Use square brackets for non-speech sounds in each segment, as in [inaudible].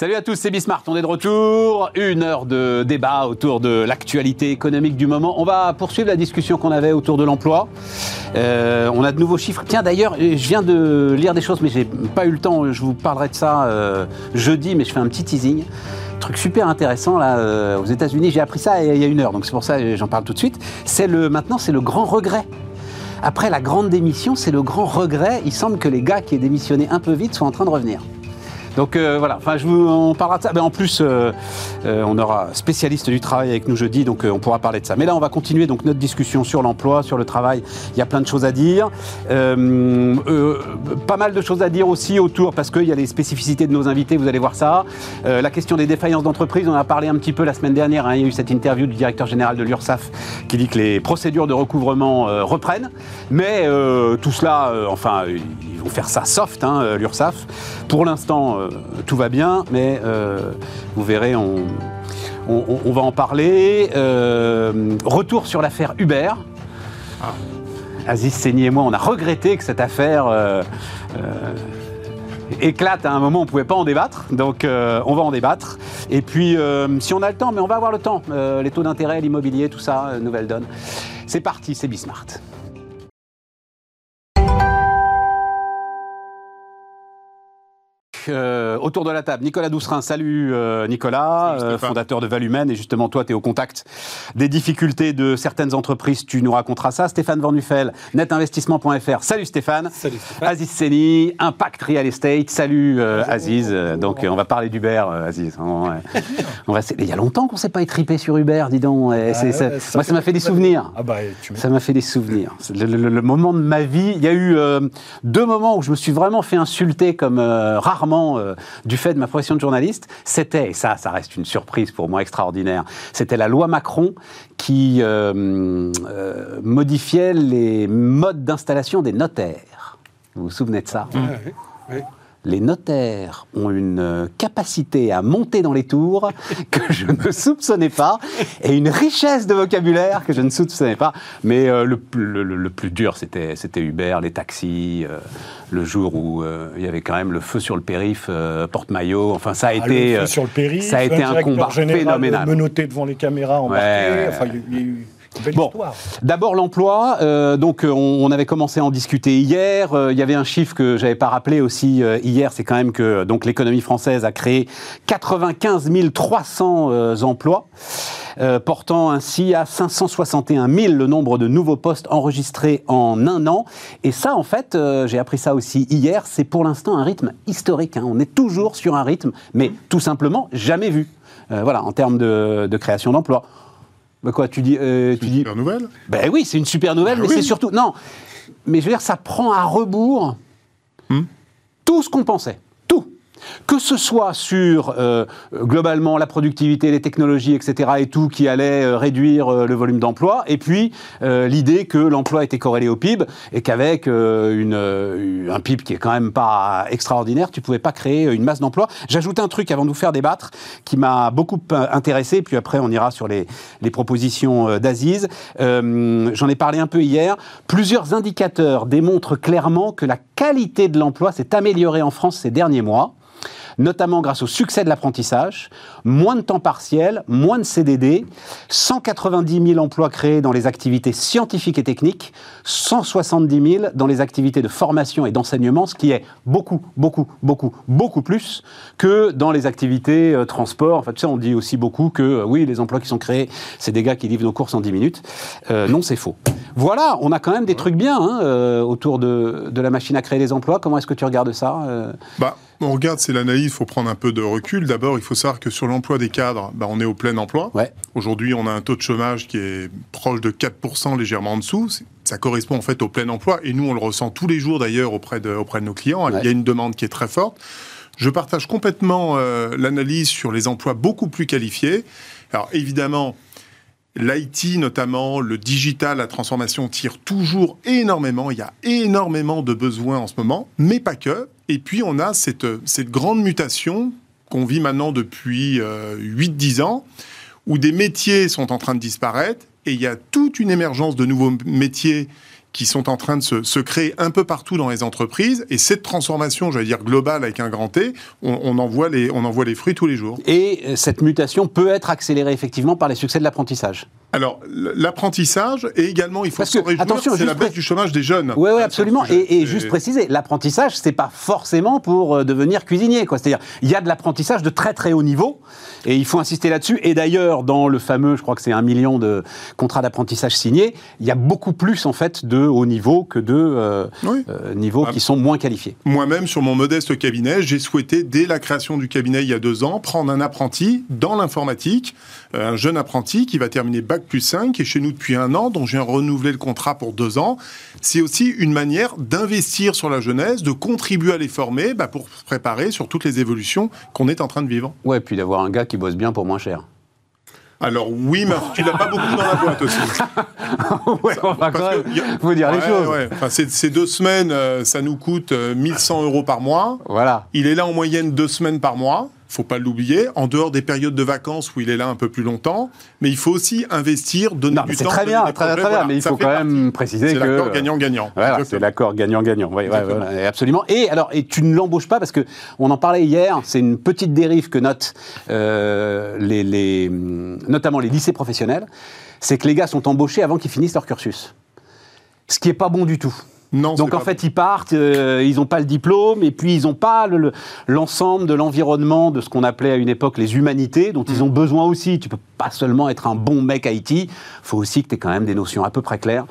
Salut à tous, c'est Bismart, on est de retour. Une heure de débat autour de l'actualité économique du moment. On va poursuivre la discussion qu'on avait autour de l'emploi. Euh, on a de nouveaux chiffres. Tiens, d'ailleurs, je viens de lire des choses, mais j'ai pas eu le temps. Je vous parlerai de ça euh, jeudi, mais je fais un petit teasing. Truc super intéressant là euh, aux États-Unis. J'ai appris ça il y a une heure, donc c'est pour ça que j'en parle tout de suite. Maintenant, c'est le grand regret. Après la grande démission, c'est le grand regret. Il semble que les gars qui aient démissionné un peu vite soient en train de revenir. Donc euh, voilà, enfin, on parlera de ça. Mais en plus, euh, euh, on aura spécialiste du travail avec nous jeudi, donc on pourra parler de ça. Mais là, on va continuer donc notre discussion sur l'emploi, sur le travail. Il y a plein de choses à dire. pas mal de choses à dire aussi autour, parce qu'il y a les spécificités de nos invités, vous allez voir ça. la question des défaillances d'entreprise, on en a parlé un petit peu la semaine dernière. Hein. il y a eu cette interview du directeur général de l'URSSAF qui dit que les procédures de recouvrement reprennent. Mais tout cela, enfin, ils vont faire ça soft, hein, l'URSSAF. Pour l'instant, euh, tout va bien, mais euh, vous verrez, on, va en parler. Euh, retour sur l'affaire Uber. Ah. Aziz Seni et moi, on a regretté que cette affaire éclate à un moment, on ne pouvait pas en débattre, donc on va en débattre. Et puis, si on a le temps, mais on va avoir le temps, les taux d'intérêt, l'immobilier, tout ça, nouvelle donne. C'est parti, c'est Bismart. Euh, autour de la table, Nicolas Doucerin. Salut euh, Nicolas, euh, fondateur de Valumen. Et justement, toi, tu es au contact des difficultés de certaines entreprises. Tu nous raconteras ça. Stéphane Van netinvestissement.fr. Salut Stéphane. Salut Stéphane. Aziz Seni, Impact Real Estate. Salut Aziz. Donc, on va parler d'Uber, Aziz. On Il y a longtemps qu'on ne s'est pas étripé sur Uber, dis donc. Ah, moi, ça m'a fait des souvenirs. Ah bah, ça m'a fait des souvenirs. Le, moment de ma vie, il y a eu deux moments où je me suis vraiment fait insulter comme rarement euh, du fait de ma profession de journaliste, c'était, et ça, ça reste une surprise pour moi extraordinaire, c'était la loi Macron qui euh, euh, modifiait les modes d'installation des notaires. Vous vous souvenez de ça oui les notaires ont une euh, capacité à monter dans les tours [laughs] que je ne soupçonnais pas et une richesse de vocabulaire que je ne soupçonnais pas. Mais euh, le, plus dur, c'était Uber, les taxis, euh, le jour où il y avait quand même le feu sur le périph, porte-maillot. Enfin, ça a ah, été, sur le périph, ça a été un combat phénoménal. Menotté devant les caméras, embarqué. Enfin, il y a eu bon, d'abord l'emploi. Euh, donc euh, on, avait commencé à en discuter hier. Euh, il y avait un chiffre que j'avais pas rappelé aussi hier, c'est quand même que donc l'économie française a créé 95 300 emplois. portant ainsi à 561 000 le nombre de nouveaux postes enregistrés en un an. Et ça, en fait, j'ai appris ça aussi hier, c'est pour l'instant un rythme historique. Hein. On est toujours sur un rythme, mais tout simplement jamais vu. voilà, en termes de, de création d'emplois. Bah quoi, tu dis. Euh, tu une dis... super nouvelle Ben oui, c'est une super nouvelle, bah mais c'est surtout. Non, mais je veux dire, ça prend à rebours hmm tout ce qu'on pensait que ce soit sur euh, globalement la productivité, les technologies, etc. et tout qui allait euh, réduire euh, le volume d'emploi, et puis l'idée que l'emploi était corrélé au PIB et qu'avec un PIB qui est quand même pas extraordinaire, tu pouvais pas créer une masse d'emplois. J'ajoute un truc avant de vous faire débattre qui m'a beaucoup intéressé, puis après on ira sur les, les propositions d'Aziz. J'en ai parlé un peu hier. Plusieurs indicateurs démontrent clairement que la qualité de l'emploi s'est améliorée en France ces derniers mois notamment grâce au succès de l'apprentissage, moins de temps partiel, moins de CDD, 190 000 emplois créés dans les activités scientifiques et techniques, 170 000 dans les activités de formation et d'enseignement, ce qui est beaucoup, beaucoup, beaucoup, beaucoup plus que dans les activités euh, transport. En fait, tu sais, on dit aussi beaucoup que euh, oui, les emplois qui sont créés, c'est des gars qui livrent nos courses en 10 minutes. Euh, non, c'est faux. Voilà, on a quand même des trucs bien hein, autour de, de, la machine à créer des emplois. Comment est-ce que tu regardes ça bah, on regarde, c'est l'analyse, il faut prendre un peu de recul. D'abord, il faut savoir que sur l'emploi des cadres, bah, on est au plein emploi. Aujourd'hui, on a un taux de chômage qui est proche de 4%, légèrement en dessous. Ça correspond en fait au plein emploi. Et nous, on le ressent tous les jours d'ailleurs auprès de, auprès de nos clients. Il y a une demande qui est très forte. Je partage complètement euh, l'analyse sur les emplois beaucoup plus qualifiés. Alors évidemment, L'IT notamment, le digital, la transformation tire toujours énormément. Il y a énormément de besoins en ce moment, mais pas que. Et puis on a cette, cette grande mutation qu'on vit maintenant depuis 8-10 ans, où des métiers sont en train de disparaître et il y a toute une émergence de nouveaux métiers qui sont en train de se, créer un peu partout dans les entreprises. Et cette transformation, j'allais dire globale avec un grand T, on, en voit les, on en voit les fruits tous les jours. Et euh, cette mutation peut être accélérée effectivement par les succès de l'apprentissage alors, l'apprentissage, et également, il faut se réjouir, c'est la baisse du chômage des jeunes. Oui, oui, absolument. Et, juste préciser, l'apprentissage, c'est pas forcément pour euh, devenir cuisinier. C'est-à-dire, il y a de l'apprentissage de très très haut niveau, et il faut insister là-dessus. Et d'ailleurs, dans le fameux, je crois que c'est un million de contrats d'apprentissage signés, il y a beaucoup plus en fait de haut niveau que de euh, euh, niveaux ah. qui sont moins qualifiés. Moi-même, sur mon modeste cabinet, j'ai souhaité, dès la création du cabinet il y a deux ans, prendre un apprenti dans l'informatique, un jeune apprenti qui va terminer bac plus 5, qui est chez nous depuis un an, dont j'ai renouvelé le contrat pour deux ans. C'est aussi une manière d'investir sur la jeunesse, de contribuer à les former bah, pour se préparer sur toutes les évolutions qu'on est en train de vivre. Ouais, puis d'avoir un gars qui bosse bien pour moins cher. Alors oui, mais [laughs] tu l'as pas beaucoup dans la boîte aussi. [laughs] ouais, on va quand même dire les choses. Ouais. Enfin, ces, deux semaines, euh, ça nous coûte 1100 euh, euros par mois. Voilà. Il est là en moyenne deux semaines par mois faut pas l'oublier, en dehors des périodes de vacances où il est là un peu plus longtemps, mais il faut aussi investir, donner non, du temps. C'est très bien, très, très bien, mais il faut quand même préciser que... C'est l'accord gagnant-gagnant. Voilà, c'est l'accord gagnant-gagnant, oui, absolument. Et alors, et tu ne l'embauches pas parce que on en parlait hier, c'est une petite dérive que notent euh, les, les, notamment les lycées professionnels, c'est que les gars sont embauchés avant qu'ils finissent leur cursus. Ce qui est pas bon du tout. Donc en fait, ils partent, euh, ils n'ont pas le diplôme, et puis ils n'ont pas l'ensemble de l'environnement de ce qu'on appelait à une époque les humanités, dont ils mm. ont besoin aussi. Tu peux pas seulement être un bon mec IT, il faut aussi que tu aies quand même des notions à peu près claires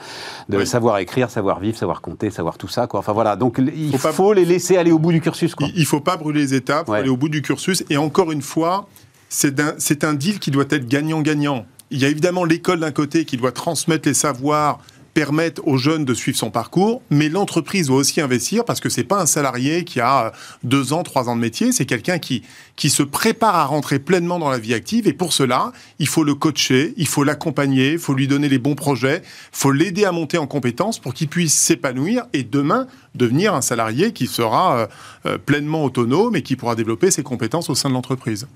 de savoir écrire, savoir vivre, savoir compter, savoir tout ça. Quoi. Enfin voilà, donc il faut, les laisser aller au bout du cursus. Quoi. Il ne faut pas brûler les étapes, il faut aller au bout du cursus. Et encore une fois, c'est un, un deal qui doit être gagnant-gagnant. Il y a évidemment l'école d'un côté qui doit transmettre les savoirs permettre aux jeunes de suivre son parcours, mais l'entreprise doit aussi investir parce que c'est pas un salarié qui a euh, deux ans, trois ans de métier, c'est quelqu'un qui, qui se prépare à rentrer pleinement dans la vie active et pour cela, il faut le coacher, il faut l'accompagner, il faut lui donner les bons projets, il faut l'aider à monter en compétences pour qu'il puisse s'épanouir et demain devenir un salarié qui sera euh, euh, pleinement autonome et qui pourra développer ses compétences au sein de l'entreprise.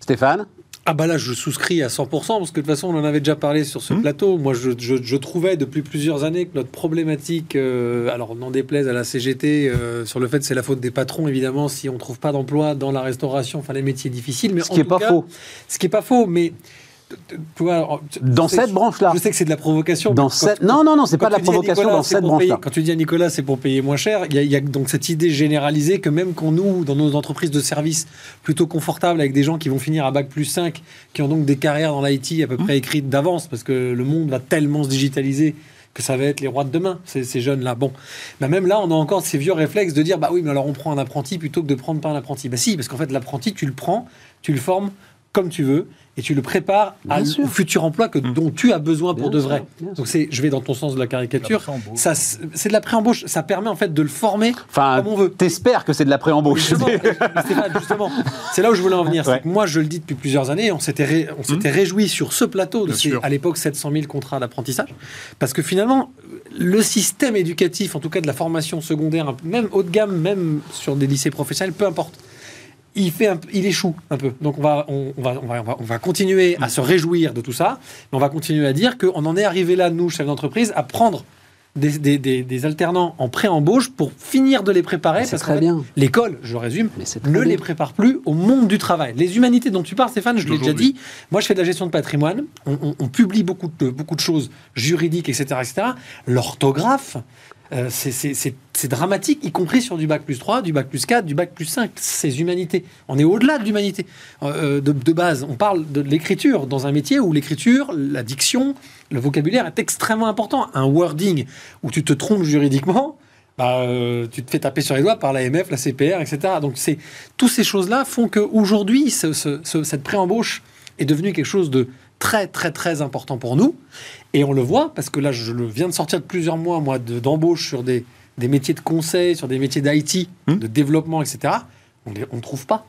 Stéphane? Ah bah là, je souscris à 100%, parce que de toute façon, on en avait déjà parlé sur ce hmm. plateau. Moi, je, je, trouvais depuis plusieurs années que notre problématique, euh, alors n'en déplaise à la CGT, euh, sur le fait que c'est la faute des patrons, évidemment, si on ne trouve pas d'emploi dans la restauration, enfin les métiers difficiles. Mais ce qui n'est pas faux. Ce qui n'est pas faux, mais dans cette branche-là. Je sais que c'est de la provocation. Dans cette... non, non, non, c'est pas de la provocation dans cette branche-là. Quand tu dis à Nicolas, c'est pour payer moins cher, il y, a donc cette idée généralisée que même quand nous, dans nos entreprises de services plutôt confortables, avec des gens qui vont finir à bac plus 5, qui ont donc des carrières dans l'IT à peu près mmh. écrites d'avance, parce que le monde va tellement se digitaliser que ça va être les rois de demain, ces, ces jeunes-là. Bon, bah même là, on a encore ces vieux réflexes de dire, bah oui, mais alors on prend un apprenti plutôt que de prendre pas un apprenti. Bah si, parce qu'en fait, l'apprenti, tu le prends, tu le formes comme tu veux, et tu le prépares à, au futur emploi que, mmh. dont tu as besoin pour de vrai. Donc c'est, je vais dans ton sens de la caricature. Ça, c'est de la pré-embauche. Ça permet en fait de le former enfin, comme on veut. T'espères que c'est de la pré-embauche. Justement, [laughs] c'est là où je voulais en venir. moi, je le dis depuis plusieurs années. On s'était, on s'était mmh. réjoui sur ce plateau de ces, à l'époque 700 000 contrats d'apprentissage, parce que finalement, le système éducatif, en tout cas de la formation secondaire, même haut de gamme, même sur des lycées professionnels, peu importe il, fait il échoue un peu. Donc on va, on, va, on, va, on, va, continuer à se réjouir de tout ça, mais on va continuer à dire qu'on en est arrivé là, nous, chefs d'entreprise, à prendre des, des, des, alternants en pré-embauche pour finir de les préparer. C'est très bien. L'école, je résume, ne les prépare plus au monde du travail. Les humanités dont tu parles, Stéphane, je l'ai déjà dit. Moi, je fais de la gestion de patrimoine. On, on publie beaucoup de, beaucoup de choses juridiques, etc. etc. L'orthographe, euh, c'est dramatique, y compris sur du bac plus 3, du bac plus 4, du bac plus 5. Ces humanités. On est au-delà de l'humanité. Euh, de, base, on parle de l'écriture dans un métier où l'écriture, la diction, le vocabulaire est extrêmement important. Un wording où tu te trompes juridiquement, bah, euh, tu te fais taper sur les doigts par l'AMF, la CPR, etc. Donc, c'est toutes ces choses-là font qu'aujourd'hui, ce, cette pré-embauche est devenue quelque chose de très, très, très important pour nous. Et on le voit, parce que là, je viens de sortir de plusieurs mois, moi, d'embauche sur des, des, métiers de conseil, sur des métiers d'IT, hmm. de développement, etc. On ne trouve pas.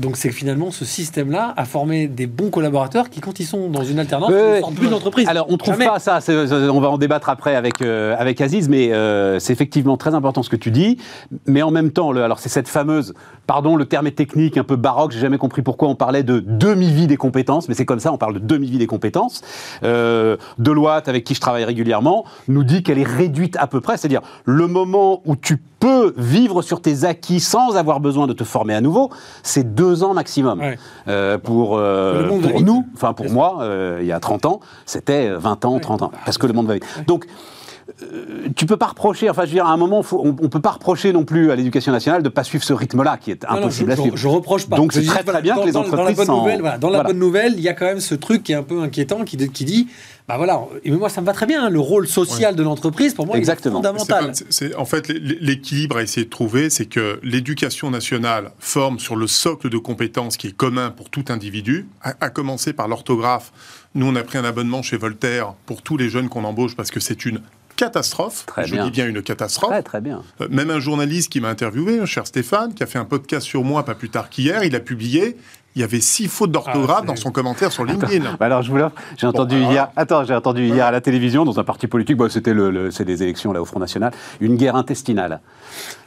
Donc c'est que finalement ce système-là a formé des bons collaborateurs qui, quand ils sont dans une alternance, ne sortent plus d'entreprise. Alors on trouve pas ça. On va en débattre après avec euh, avec Aziz, mais euh, c'est effectivement très important ce que tu dis. Mais en même temps, le, alors c'est cette fameuse, pardon, le terme est technique, un peu baroque. J'ai jamais compris pourquoi on parlait de demi-vie des compétences, mais c'est comme ça. On parle de demi-vie des compétences. Euh, Deloitte, avec qui je travaille régulièrement, nous dit qu'elle est réduite à peu près, c'est-à-dire le moment où tu peux vivre sur tes acquis sans avoir besoin de te former à nouveau, c'est deux ans maximum. Euh, pour, euh, pour nous, enfin pour moi, euh, il y a 30 ans, c'était 20 ans, 30 ans, parce que le monde va vite. Donc, tu peux pas reprocher, enfin je veux dire, à un moment, on, ne peut pas reprocher non plus à l'éducation nationale de pas suivre ce rythme-là qui est impossible à suivre. Je, reproche pas. Donc c'est très, très bien que les entreprises dans la bonne nouvelle, dans la bonne nouvelle, il y a quand même ce truc qui est un peu inquiétant qui, qui dit bah voilà, et moi ça me va très bien, le rôle social de l'entreprise pour moi est fondamental. C'est, en fait l'équilibre à essayer de trouver, c'est que l'éducation nationale forme sur le socle de compétences qui est commun pour tout individu, à, commencer par l'orthographe. Nous on a pris un abonnement chez Voltaire pour tous les jeunes qu'on embauche parce que c'est une catastrophe. Très je dis bien une catastrophe. Très, très bien. Euh, même un journaliste qui m'a interviewé, cher Stéphane, qui a fait un podcast sur moi pas plus tard qu'hier, il a publié il y avait six fautes d'orthographe ah, dans son commentaire sur LinkedIn. Bah alors je vous j'ai entendu hier. Attends, j'ai entendu hier à la télévision dans un parti politique. Bon, c'était le, c'est des élections là au Front National, une guerre intestinale.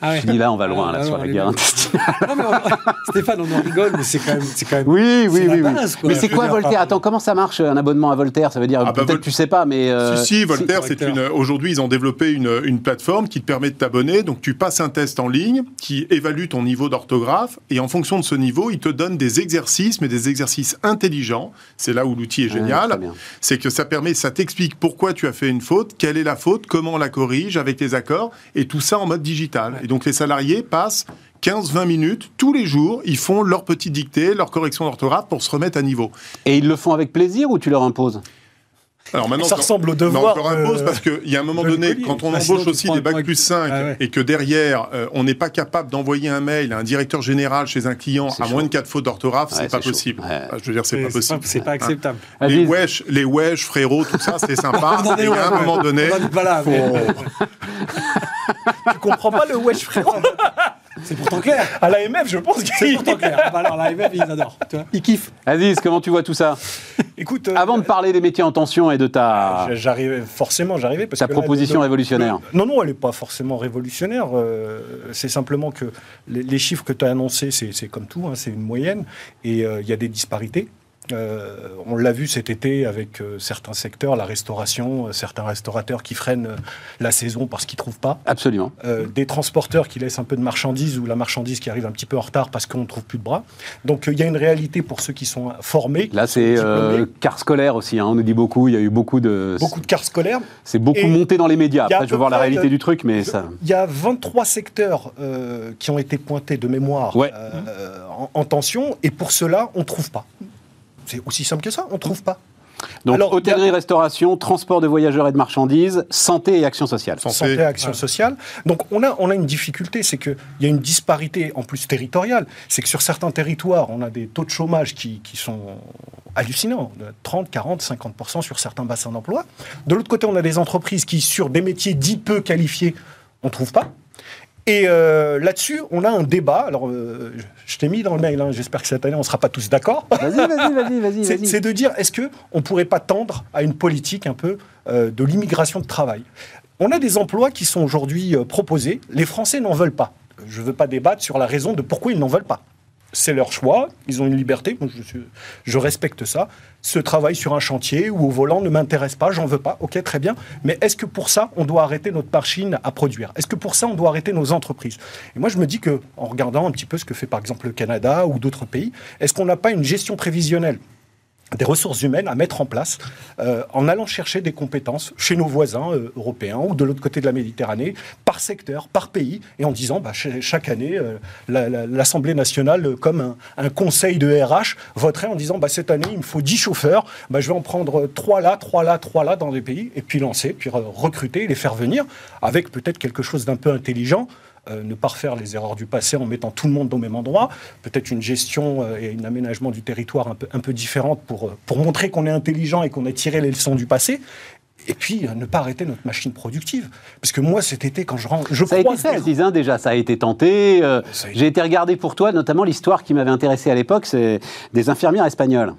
Ah Je dis là, on va loin là ah sur la guerre intestinale. Non, mais [laughs] Stéphane, on en rigole, mais c'est quand même, c'est quand même. Oui, oui, oui. Mais c'est quoi Voltaire? Attends, comment ça marche un abonnement à Voltaire? Ça veut dire bah, peut-être tu sais pas, mais. Euh, si, si, Voltaire, c'est une. Aujourd'hui, ils ont développé une, une plateforme qui te permet de t'abonner. Donc tu passes un test en ligne qui évalue ton niveau d'orthographe et en fonction de ce niveau, il te donne des exercices, mais des exercices exercice intelligent. C'est là où l'outil est génial. c'est que ça permet, ça t'explique pourquoi tu as fait une faute, quelle est la faute, comment on la corrige avec les accords, et tout ça en mode digital. Et donc les salariés passent 15-20 minutes tous les jours, ils font leur petite dictée, leur correction d'orthographe pour se remettre à niveau. Et ils le font avec plaisir ou tu leur imposes? Alors maintenant, ça ressemble au devoir. on leur impose parce qu'il y a un moment donné, quand on ah, embauche aussi des bacs plus 5 ah, et que derrière, euh, on n'est pas capable d'envoyer un mail à un directeur général chez un client à moins de 4 fautes d'orthographe, c'est pas possible. je veux dire, c'est pas possible. C'est pas acceptable. Les wesh, les wesh, frérot, tout ça, c'est sympa. [laughs] et à un moment donné, voilà, [laughs] tu comprends pas le wesh, frérot c'est pourtant clair. À l'AMF, je pense qu'il C'est pourtant clair. Bah alors, l'AMF, ils adorent. Tu vois ils kiffent. Aziz, comment tu vois tout ça? Écoute. Euh, Avant de parler des métiers en tension et de ta. J'arrivais, forcément, j'arrivais. ta proposition révolutionnaire. non, non, elle n'est pas forcément révolutionnaire. Euh, c'est simplement que les, chiffres que tu as annoncés, c'est comme tout, hein, c'est une moyenne. Et euh, il y a des disparités. Euh, on l'a vu cet été avec euh, certains secteurs, la restauration, euh, certains restaurateurs qui freinent la saison parce qu'ils ne trouvent pas. Absolument. des transporteurs qui laissent un peu de marchandises ou la marchandise qui arrive un petit peu en retard parce qu'on ne trouve plus de bras. Donc il y a une réalité pour ceux qui sont formés. Là, c'est car scolaire aussi. Hein, on nous dit beaucoup. Il y a eu beaucoup de. Beaucoup de cars scolaires. C'est beaucoup monté dans les médias. Après, je veux voir la réalité du truc, mais ça. Il y a 23 secteurs qui ont été pointés de mémoire en, en tension, et pour cela, on ne trouve pas. C'est aussi simple que ça, on ne trouve pas. Donc hôtellerie, restauration, transport de voyageurs et de marchandises, santé et action sociale. Santé, et action sociale. Donc on a, on a une difficulté, c'est qu'il y a une disparité en plus territoriale. C'est que sur certains territoires, on a des taux de chômage qui, qui sont hallucinants, de 30, 40, 50% sur certains bassins d'emploi. De l'autre côté, on a des entreprises qui, sur des métiers dits peu qualifiés, on ne trouve pas. Et euh, là-dessus, on a un débat. Alors, euh, je t'ai mis dans le mail, hein, j'espère que cette année, on ne sera pas tous d'accord. Vas-y, vas-y, vas-y, vas-y. [laughs] C'est de dire, est-ce qu'on ne pourrait pas tendre à une politique un peu euh, de l'immigration de travail? On a des emplois qui sont aujourd'hui proposés. Les Français n'en veulent pas. Je ne veux pas débattre sur la raison de pourquoi ils n'en veulent pas c'est leur choix, ils ont une liberté, je, je, respecte ça. Ce travail sur un chantier ou au volant ne m'intéresse pas, j'en veux pas, ok, très bien. Mais est-ce que pour ça, on doit arrêter notre machine à produire? Est-ce que pour ça, on doit arrêter nos entreprises? Et moi, je me dis que, en regardant un petit peu ce que fait par exemple le Canada ou d'autres pays, est-ce qu'on n'a pas une gestion prévisionnelle? Des ressources humaines à mettre en place euh, en allant chercher des compétences chez nos voisins euh, européens ou de l'autre côté de la Méditerranée, par secteur, par pays, et en disant bah, chaque année, euh, l'Assemblée nationale, comme un, conseil de RH, voterait en disant bah, cette année, il me faut 10 chauffeurs, bah, je vais en prendre 3 là, 3 là, 3 là dans des pays, et puis lancer, puis recruter, les faire venir, avec peut-être quelque chose d'un peu intelligent. Euh, ne pas refaire les erreurs du passé en mettant tout le monde au même endroit, peut-être une gestion euh, et un aménagement du territoire un peu, un peu différente pour, euh, pour montrer qu'on est intelligent et qu'on a tiré les leçons du passé. et puis ne pas arrêter notre machine productive. Parce que moi, cet été, quand je rentre, je ça a été fait, déjà, ça a été tenté. Euh, j'ai été regardé pour toi, notamment l'histoire qui m'avait intéressé à l'époque, c'est des infirmières espagnoles.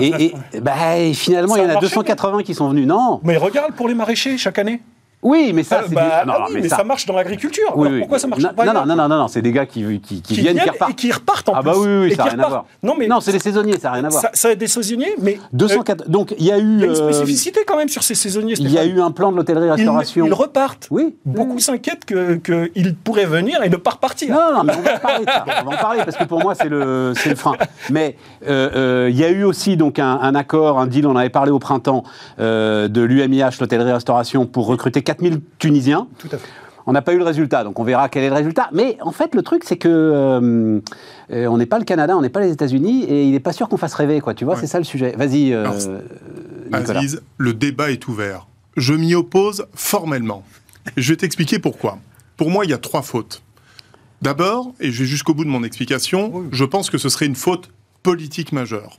et, bah, finalement, il y en a 280 qui sont venus, non Mais regarde pour les maraîchers chaque année. Oui, mais ça, c'est bah, ah mais, ça... marche dans l'agriculture. pourquoi ça marche pas non, non, non, non, non, c'est des gars qui, qui, qui, viennent, qui repartent. Et qui repartent en ah. Ah bah oui, oui ça n'a rien à voir. Non, mais non, c'est des saisonniers, ça n'a rien à voir. Ça, ça des saisonniers, mais 204. Euh, donc il y a eu. Y a une euh, spécificité quand même sur ces saisonniers. Il y a eu un plan de l'hôtellerie-restauration. Ils, repartent. Oui. Beaucoup s'inquiètent qu'ils pourraient venir et ne pas repartir. Non, non, mais on va en parler. On va en parler parce que pour moi c'est le c'est le frein. Mais euh, il y a eu aussi donc un accord, un deal. On avait parlé au printemps de l'UMIH, l'hôtellerie-restauration, pour recruter 4000 Tunisiens tout à fait. On n'a pas eu le résultat, donc on verra quel est le résultat. Mais en fait, le truc, c'est que euh, euh, on n'est pas le Canada, on n'est pas les États-Unis, et il n'est pas sûr qu'on fasse rêver, quoi. Tu vois, c'est ça le sujet. Vas-y, euh, Aziz, le débat est ouvert. Je m'y oppose formellement. Je vais t'expliquer pourquoi. Pour moi, il y a trois fautes. D'abord, et je vais jusqu'au bout de mon explication, je pense que ce serait une faute politique majeure.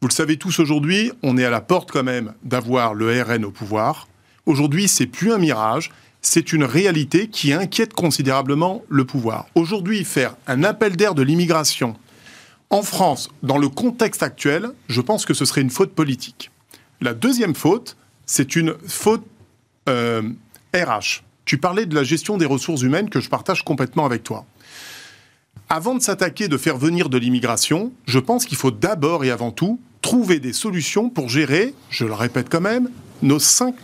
Vous le savez tous aujourd'hui, on est à la porte quand même d'avoir le RN au pouvoir. Aujourd'hui, c'est plus un mirage, c'est une réalité qui inquiète considérablement le pouvoir. Aujourd'hui, faire un appel d'air de l'immigration en France, dans le contexte actuel, je pense que ce serait une faute politique. La deuxième faute, c'est une faute RH. Euh, tu parlais de la gestion des ressources humaines que je partage complètement avec toi. Avant de s'attaquer de faire venir de l'immigration, je pense qu'il faut d'abord et avant tout trouver des solutions pour gérer, je le répète quand même, nos 5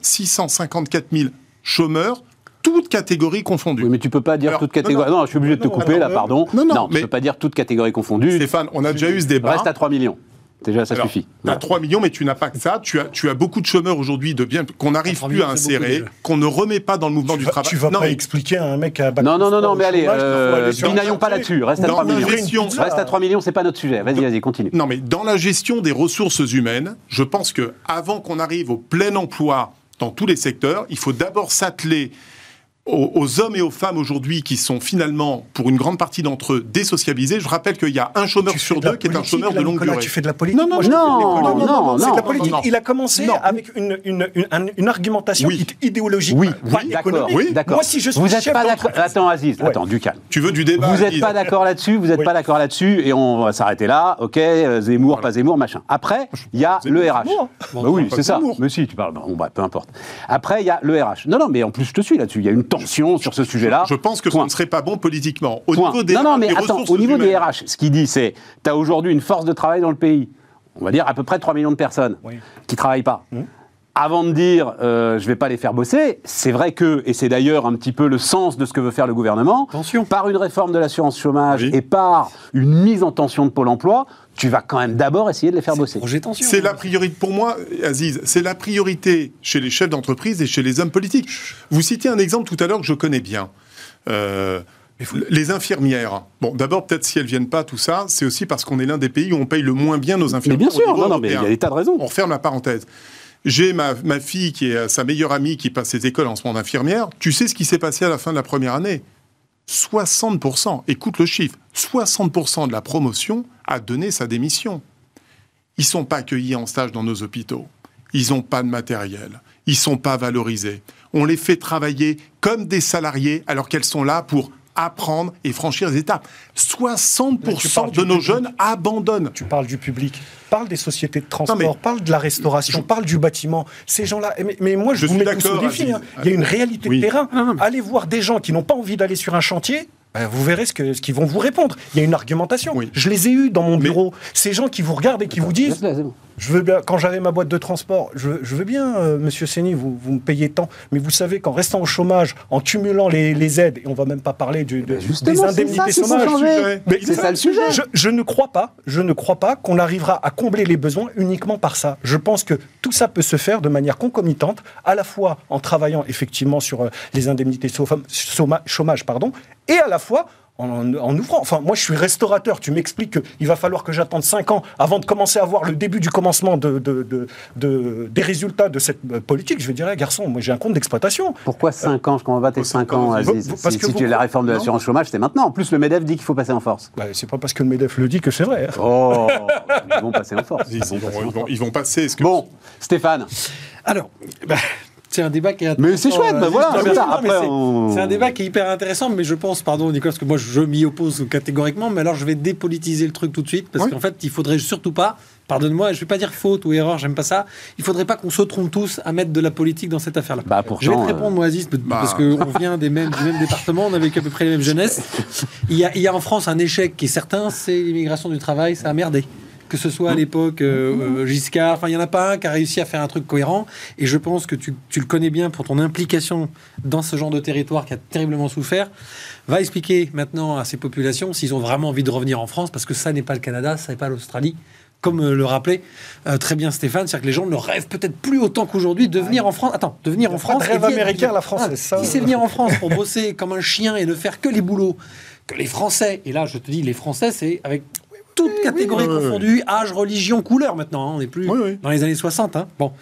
654 000 chômeurs toutes catégories confondues. Oui, mais tu peux pas dire toutes catégories. Non, je suis obligé de te couper là, pardon. Non, non, mais... tu peux pas dire toutes catégories confondues. Stéphane, on a déjà eu ce débat. Reste à 3 millions. Déjà, ça suffit. Tu as 3 millions, mais tu n'as pas que ça. Tu as, tu as beaucoup de chômeurs aujourd'hui de bien qu'on n'arrive plus à insérer, qu'on ne remet pas dans le mouvement du travail. Tu vas pas expliquer à un mec à Non, non, non, non, mais allez, euh, pas là-dessus. Reste à 3 millions. Reste à 3 millions, c'est pas notre sujet. Vas-y, vas-y, continue. Non, mais dans la gestion des ressources humaines, je pense que avant qu'on arrive au plein emploi dans tous les secteurs, il faut d'abord s'atteler aux, hommes et aux femmes aujourd'hui qui sont finalement, pour une grande partie d'entre eux, désocialisés. Je rappelle qu'il y a un chômeur sur deux qui est un chômeur de longue durée. Tu fais de la politique Non, non, non, non, non, c'est de la politique. Il a commencé avec une, une, une, argumentation idéologique, oui, oui, d'accord. Oui. Moi, si je suis vous êtes pas d'accord. Attends, Aziz, attends, du calme. Tu veux du débat Vous n'êtes pas d'accord là-dessus, vous n'êtes pas d'accord là-dessus, et on va s'arrêter là. Ok, Zemmour, pas Zemmour, machin. Après, il y a le RH. Bah oui, c'est ça. Mais si, tu parles. Bon, bah, peu importe. Après, il y a le RH. Non, non, mais en plus, je te suis là-dessus. Il y a une tension sur ce sujet. Je pense que ce ne serait pas bon politiquement. Au niveau des, non, non, mais attends, au niveau des RH, ce qu'il dit, c'est tu as aujourd'hui une force de travail dans le pays. On va dire à peu près 3 millions de personnes qui ne travaillent pas. Avant de dire euh, je ne vais pas les faire bosser, c'est vrai que, et c'est d'ailleurs un petit peu le sens de ce que veut faire le gouvernement, par une réforme de l'assurance chômage et par une mise en tension de Pôle emploi, tu vas quand même d'abord essayer de les faire bosser. C'est la priorité pour moi, Aziz, c'est la priorité chez les chefs d'entreprise et chez les hommes politiques. Vous citez un exemple tout à l'heure que je connais bien. Euh, les infirmières. Bon, d'abord, peut-être si elles viennent pas, tout ça, c'est aussi parce qu'on est l'un des pays où on paye le moins bien nos infirmières. Mais bien sûr, non, non, mais il y a des tas de raisons. On referme la parenthèse. J'ai ma, ma, fille qui est sa meilleure amie qui passe ses écoles en ce moment d'infirmière. Tu sais ce qui s'est passé à la fin de la première année? 60%, écoute le chiffre, 60% de la promotion a donné sa démission. Ils sont pas accueillis en stage dans nos hôpitaux. Ils n'ont pas de matériel. Ils sont pas valorisés. On les fait travailler comme des salariés alors qu'elles sont là pour apprendre et franchir les étapes. 60% de nos jeunes abandonnent. Tu parles du public, parle des sociétés de transport, parle de la restauration, parle du bâtiment. Ces gens-là, mais, moi je, vous mets tous au défi. Hein. Il y a une réalité de terrain. Allez voir des gens qui n'ont pas envie d'aller sur un chantier ben, vous verrez ce qu'ils ce vont vous répondre. Il y a une argumentation. Je les ai eus dans mon bureau. Ces gens qui vous regardent et qui vous disent je veux bien, quand j'avais ma boîte de transport, je, veux bien, euh, monsieur Séni, vous, vous me payez tant, mais vous savez qu'en restant au chômage, en cumulant les, aides, et on va même pas parler du, de, des indemnités chômage, c'est ça le sujet. Je, ne crois pas, je ne crois pas qu'on arrivera à combler les besoins uniquement par ça. Je pense que tout ça peut se faire de manière concomitante, à la fois en travaillant effectivement sur euh, les indemnités chômage, pardon, et à la fois en, ouvrant. Enfin, moi, je suis restaurateur. Tu m'expliques qu'il va falloir que j'attende 5 ans avant de commencer à voir le début du commencement de, des résultats de cette euh, politique. Je vais dire, garçon, moi, j'ai un compte d'exploitation. Pourquoi 5 ans? Je comprends pas tes 5 ans, Aziz. Parce si, que tu la réforme de l'assurance chômage, c'est maintenant. En plus, le MEDEF dit qu'il faut passer en force. Bah, c'est pas parce que le MEDEF le dit que c'est vrai. Hein. Oh Ils vont passer en force. Ils, vont, passer. Bon, Stéphane. Alors, bah, c'est un débat qui est Mais c'est chouette, bah voilà, c'est un débat qui est hyper intéressant, mais je pense, pardon Nicolas, parce que moi je m'y oppose catégoriquement, mais alors je vais dépolitiser le truc tout de suite, parce qu'en fait, il faudrait surtout pas, pardonne-moi, je vais pas dire faute ou erreur, j'aime pas ça, il faudrait pas qu'on se trompe tous à mettre de la politique dans cette affaire-là. Bah, je vais te répondre, moi, Aziz, bah. parce qu'on vient des mêmes, du même département, on a vécu à peu près les mêmes jeunesses. Il y a, il y a en France un échec qui est certain, c'est l'immigration du travail, ça a merdé que ce soit à l'époque euh, euh, Giscard, enfin il n'y en a pas un qui a réussi à faire un truc cohérent, et je pense que tu, le connais bien pour ton implication dans ce genre de territoire qui a terriblement souffert, va expliquer maintenant à ces populations s'ils ont vraiment envie de revenir en France, parce que ça n'est pas le Canada, ça n'est pas l'Australie, comme euh, le rappelait très bien Stéphane, c'est-à-dire que les gens ne rêvent peut-être plus autant qu'aujourd'hui de venir en France. Attends, de venir en France. Rêve américain, la France, ah, ça. Si c'est venir en France pour bosser comme un chien et ne faire que les boulots que les Français, et là je te dis les Français, c'est avec toutes catégories confondues, âge, religion, couleur maintenant. Hein, on n'est plus dans les années 60. Hein. Bon.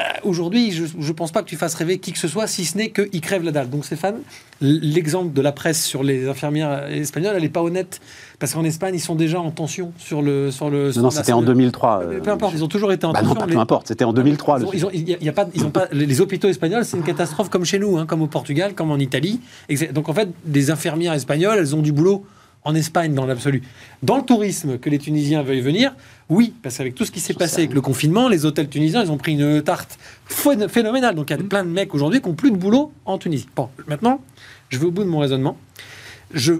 Euh, aujourd'hui, je ne pense pas que tu fasses rêver qui que ce soit, si ce n'est qu'il crève la dalle. Donc Stéphane, l'exemple de la presse sur les infirmières espagnoles, elle n'est pas honnête. Parce qu'en Espagne, ils sont déjà en tension sur le... Sur le non, c'était en 2003. Euh, peu importe, ils ont toujours été en bah tension. Non, peu importe, c'était en 2003. Ils ont, y a pas, ils ont pas, les hôpitaux espagnols, c'est une catastrophe comme chez nous, hein, comme au Portugal, comme en Italie. Donc en fait, les infirmières espagnoles, elles ont du boulot en Espagne dans l'absolu. Dans le tourisme, que les Tunisiens veuillent venir, oui, parce qu'avec tout ce qui s'est passé avec le confinement, les hôtels tunisiens, ils ont pris une tarte phénoménale. Donc il y a mm. plein de mecs aujourd'hui qui n'ont plus de boulot en Tunisie. Bon, maintenant, je vais au bout de mon raisonnement. Je,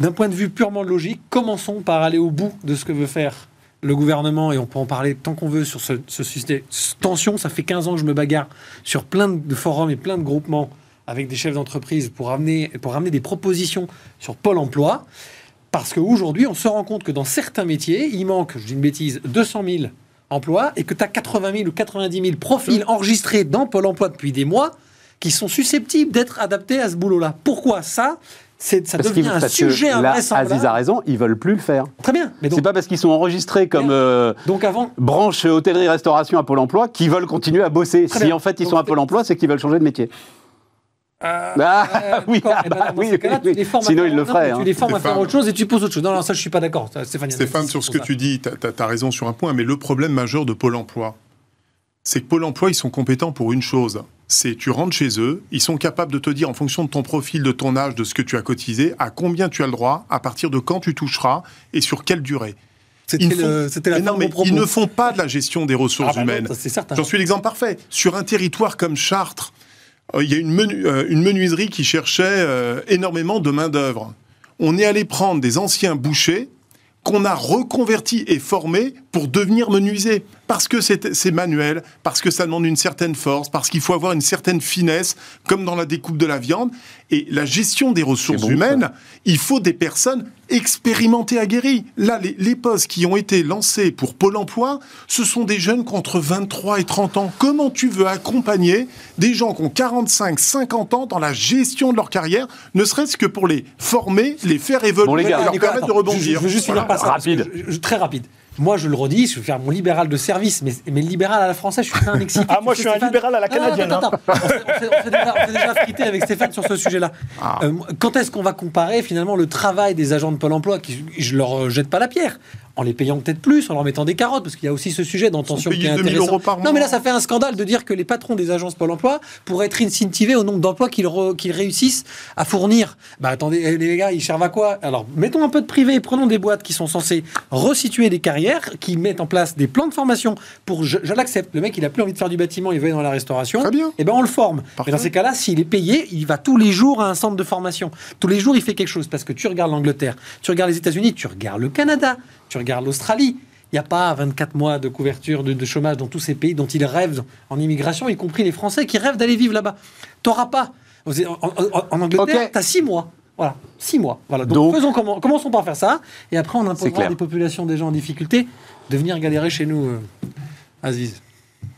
d'un point de vue purement logique, commençons par aller au bout de ce que veut faire le gouvernement, et on peut en parler tant qu'on veut sur ce, ce système. Tension, ça fait 15 ans que je me bagarre sur plein de forums et plein de groupements avec des chefs d'entreprise pour amener, pour ramener des propositions sur Pôle emploi. Parce qu'aujourd'hui, on se rend compte que dans certains métiers, il manque, je dis une bêtise, 200 000 emplois et que tu as 80 000 ou 90 000 profils enregistrés dans Pôle emploi depuis des mois qui sont susceptibles d'être adaptés à ce boulot-là. Pourquoi ça c'est, ça devient un sujet invraisemblable. Aziz a raison, ils veulent plus le faire. Très bien. Mais c'est pas parce qu'ils sont enregistrés comme euh, donc avant, branche hôtellerie-restauration à Pôle emploi qu'ils veulent continuer à bosser. si en fait ils sont à Pôle emploi, c'est qu'ils veulent changer de métier. Euh, ah, [laughs] oui, eh ben, oui, sinon il le ferait. Tu les formes à faire autre chose et tu poses autre chose. Non, non, ça je suis pas d'accord. Stéphane, Stéphane sur ce que tu dis, tu as, raison sur un point, mais le problème majeur de Pôle emploi, c'est que Pôle emploi, ils sont compétents pour une chose. C'est tu rentres chez eux, ils sont capables de te dire en fonction de ton profil, de ton âge, de ce que tu as cotisé, à combien tu as le droit, à partir de quand tu toucheras et sur quelle durée. C'était la non, mais ils ne font pas de la gestion des ressources ah, bah humaines. J'en suis l'exemple parfait. Sur un territoire comme Chartres, il y a une, euh, menuiserie qui cherchait euh, énormément de main-d'œuvre. On est allé prendre des anciens bouchers qu'on a reconvertis et formés pour devenir menuisier. Parce que c'est manuel, parce que ça demande une certaine force, parce qu'il faut avoir une certaine finesse, comme dans la découpe de la viande. Et la gestion des ressources humaines, il faut des personnes expérimentées, aguerries. Là, les, postes qui ont été lancés pour Pôle emploi, ce sont des jeunes qui ont entre 23 et 30 ans. Comment tu veux accompagner des gens qui ont 45, 50 ans dans la gestion de leur carrière, ne serait-ce que pour les former, les faire évoluer, les leur permettre de rebondir? Je, veux juste par ça. Rapide. très rapide. Moi, je le redis, je vais faire mon libéral de service, mais, mais libéral à la française, je suis un excité. [laughs] Ah, moi, je suis un libéral à la canadienne. Hein. On s'est déjà, frité avec Stéphane sur ce sujet-là. Ah. Euh, quand est-ce qu'on va comparer finalement le travail des agents de Pôle emploi, qui je leur jette pas la pierre, en les payant peut-être plus, en leur mettant des carottes, parce qu'il y a aussi ce sujet d'intention qui est intéressant. non, mais là, ça fait un scandale de dire que les patrons des agences Pôle emploi pourraient être incentivés au nombre d'emplois qu'ils réussissent à fournir. Bah attendez, eh, les gars, ils servent à quoi? Alors, mettons un peu de privé, prenons des boîtes qui sont censées resituer des carrières, qui mettent en place des plans de formation pour. Je, l'accepte, le mec, il a plus envie de faire du bâtiment, il veut aller dans la restauration. Très bien. Et eh ben on le forme. Mais dans ces cas-là, s'il est payé, il va tous les jours à un centre de formation. Tous les jours, il fait quelque chose. Parce que tu regardes l'Angleterre, tu regardes les États-Unis, tu regardes le Canada, tu regardes l'Australie, il n'y a pas 24 mois de couverture de, chômage dans tous ces pays dont ils rêvent en immigration, y compris les Français qui rêvent d'aller vivre là-bas. Tu n'auras pas. En, Angleterre, tu as 6 mois. Voilà, 6 mois. Voilà. Donc, faisons comment, commençons par faire ça, et après on imposera des populations des gens en difficulté de venir galérer chez nous, euh, Aziz.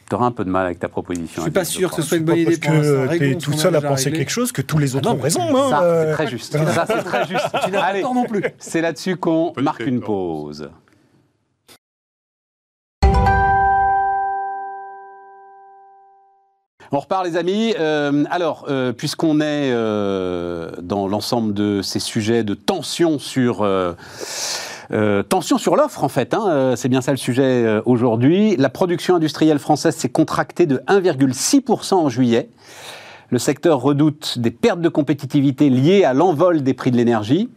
Tu auras un peu de mal avec ta proposition. Je suis pas sûr que ce soit une bonne idée. Parce que tu es tout seul à penser quelque chose, que tous les autres ah ont raison. Hein, ça, c'est très juste. ça, c'est très juste. Tu n'as pas non plus. C'est là-dessus qu'on marque une pause. On repart les amis. Euh, alors, euh, puisqu'on est euh, dans l'ensemble de ces sujets de tension sur tension sur l'offre, en fait, hein, c'est bien ça le sujet aujourd'hui. La production industrielle française s'est contractée de 1,6% en juillet. Le secteur redoute des pertes de compétitivité liées à l'envol des prix de l'énergie.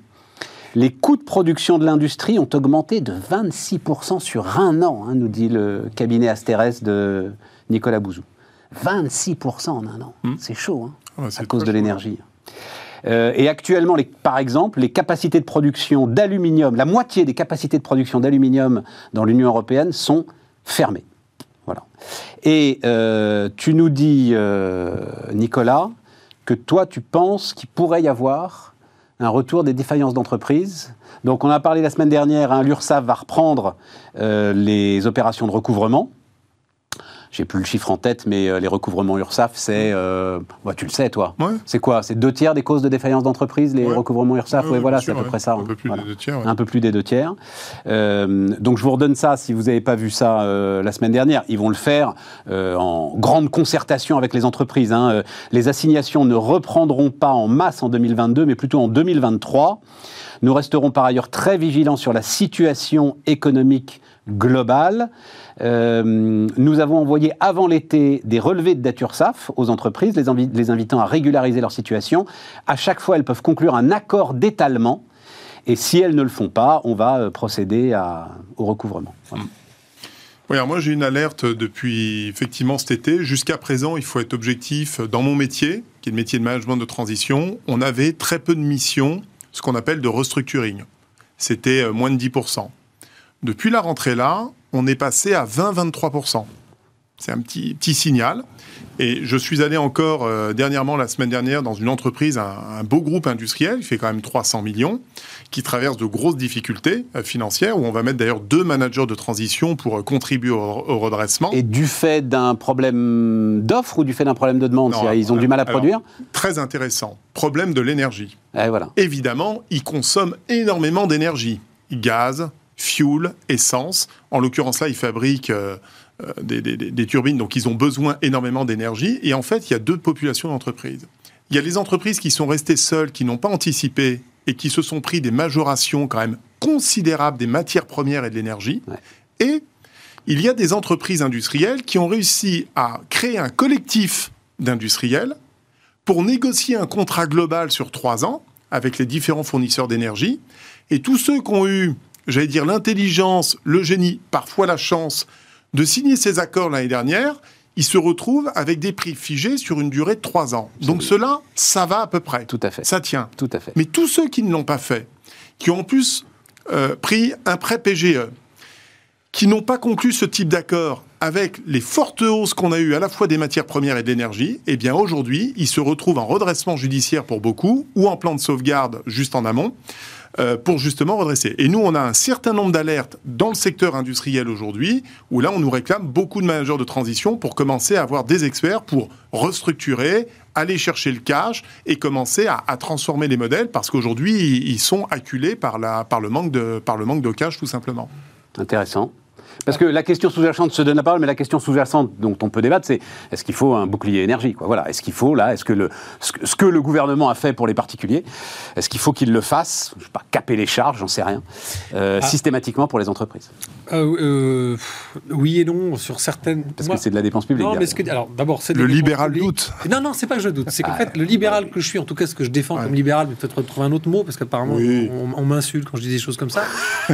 Les coûts de production de l'industrie ont augmenté de 26% sur un an, hein, nous dit le cabinet Asterès de Nicolas Bouzou. 26% en un an. Hmm. C'est chaud, hein, à cause de l'énergie. Euh, et actuellement, par exemple, les capacités de production d'aluminium, la moitié des capacités de production d'aluminium dans l'Union européenne sont fermées. Voilà. Et euh, tu nous dis, euh, Nicolas, que toi, tu penses qu'il pourrait y avoir un retour des défaillances d'entreprise. Donc, on a parlé la semaine dernière, hein, l'URSSAF va reprendre les opérations de recouvrement j'ai plus le chiffre en tête, mais euh, les recouvrements URSAF, c'est, euh, bah, tu le sais toi, c'est quoi? C'est deux tiers des causes de défaillance d'entreprise, les recouvrements URSAF Oui, voilà, c'est à peu près ça. Un peu plus des deux tiers. Un peu plus des deux tiers. Euh, donc je vous redonne ça si vous n'avez pas vu ça la semaine dernière. Ils vont le faire en grande concertation avec les entreprises. Hein. Les assignations ne reprendront pas en masse en 2022, mais plutôt en 2023. Nous resterons par ailleurs très vigilants sur la situation économique globale. Euh, nous avons envoyé avant l'été des relevés de dette URSAF aux entreprises, les, invitant à régulariser leur situation. À chaque fois, elles peuvent conclure un accord d'étalement. Et si elles ne le font pas, on va euh, procéder au recouvrement. Oui, moi j'ai une alerte depuis effectivement cet été. Jusqu'à présent, il faut être objectif. Dans mon métier, qui est le métier de management de transition, on avait très peu de missions, ce qu'on appelle de restructuring. C'était euh, moins de 10%. Depuis la rentrée là, on est passé à 20-23%. C'est un petit, petit signal. Et je suis allé encore euh, dernièrement, la semaine dernière, dans une entreprise, un, beau groupe industriel, qui fait quand même 300 millions, qui traverse de grosses difficultés euh, financières, où on va mettre d'ailleurs deux managers de transition pour euh, contribuer au, redressement. Et du fait d'un problème d'offre ou du fait d'un problème de demande Ils ont du mal à produire Très intéressant. Problème de l'énergie. Et voilà. Évidemment, ils consomment énormément d'énergie. Gaz, fuel, essence. En l'occurrence là, ils fabriquent euh, euh, des, turbines, donc ils ont besoin énormément d'énergie. Et en fait, il y a deux populations d'entreprises. Il y a les entreprises qui sont restées seules, qui n'ont pas anticipé et qui se sont pris des majorations quand même considérables des matières premières et de l'énergie. Et il y a des entreprises industrielles qui ont réussi à créer un collectif d'industriels pour négocier un contrat global sur trois ans avec les différents fournisseurs d'énergie. Et tous ceux qui ont eu j'allais dire, l'intelligence, le génie, parfois la chance de signer ces accords l'année dernière, ils se retrouvent avec des prix figés sur une durée de trois ans. Donc cela, ça va à peu près. Tout à fait. Ça tient. Tout à fait. Mais tous ceux qui ne l'ont pas fait, qui ont en plus euh, pris un prêt PGE, qui n'ont pas conclu ce type d'accord avec les fortes hausses qu'on a eues à la fois des matières premières et de l'énergie, eh bien aujourd'hui, ils se retrouvent en redressement judiciaire pour beaucoup ou en plan de sauvegarde juste en amont. Euh, pour justement redresser. Et nous, on a un certain nombre d'alertes dans le secteur industriel aujourd'hui, où là, on nous réclame beaucoup de managers de transition pour commencer à avoir des experts pour restructurer, aller chercher le cash et commencer à, transformer les modèles, parce qu'aujourd'hui, ils sont acculés par, la, par, le manque de, par le manque de cash, tout simplement. Intéressant. Parce que la question sous-jacente se donne la parole, mais la question sous-jacente dont on peut débattre, c'est est-ce qu'il faut un bouclier énergie quoi Voilà, est-ce qu'il faut là, est-ce que le ce que le gouvernement a fait pour les particuliers, est-ce qu'il faut qu'il le fasse? Je sais pas, caper les charges, j'en sais rien, euh, ah. systématiquement pour les entreprises. Euh, euh, oui et non sur certaines. Parce que c'est de la dépense publique. Non, mais que... alors d'abord c'est le libéral doute. Non, non, c'est pas que je doute. C'est qu'en ah. fait le libéral que je suis, en tout cas ce que je défends comme libéral, mais peut-être trouver un autre mot parce qu'apparemment on, m'insulte quand je dis des choses comme ça.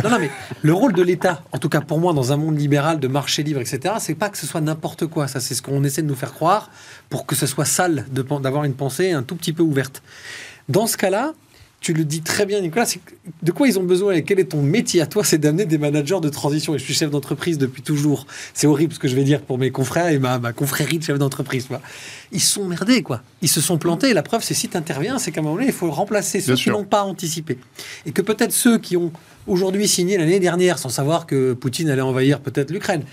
non, non, mais le rôle de l'État, en tout cas pour moi, dans un monde libéral de marché libre, etc., c'est pas que ce soit n'importe quoi. Ça, c'est ce qu'on essaie de nous faire croire pour que ce soit sale d'avoir une pensée un tout petit peu ouverte. Dans ce cas-là, tu le dis très bien, Nicolas, de quoi ils ont besoin et quel est ton métier à toi C'est d'amener des managers de transition. Et je suis chef d'entreprise depuis toujours. C'est horrible ce que je vais dire pour mes confrères et ma, ma confrérie de chef d'entreprise. Ils sont merdés, quoi. Ils se sont plantés. la preuve, c'est si tu interviens, c'est qu'à un moment donné, il faut remplacer ceux qui n'ont pas anticipé. Et que peut-être ceux qui ont aujourd'hui signé l'année dernière, sans savoir que Poutine allait envahir peut-être l'Ukraine,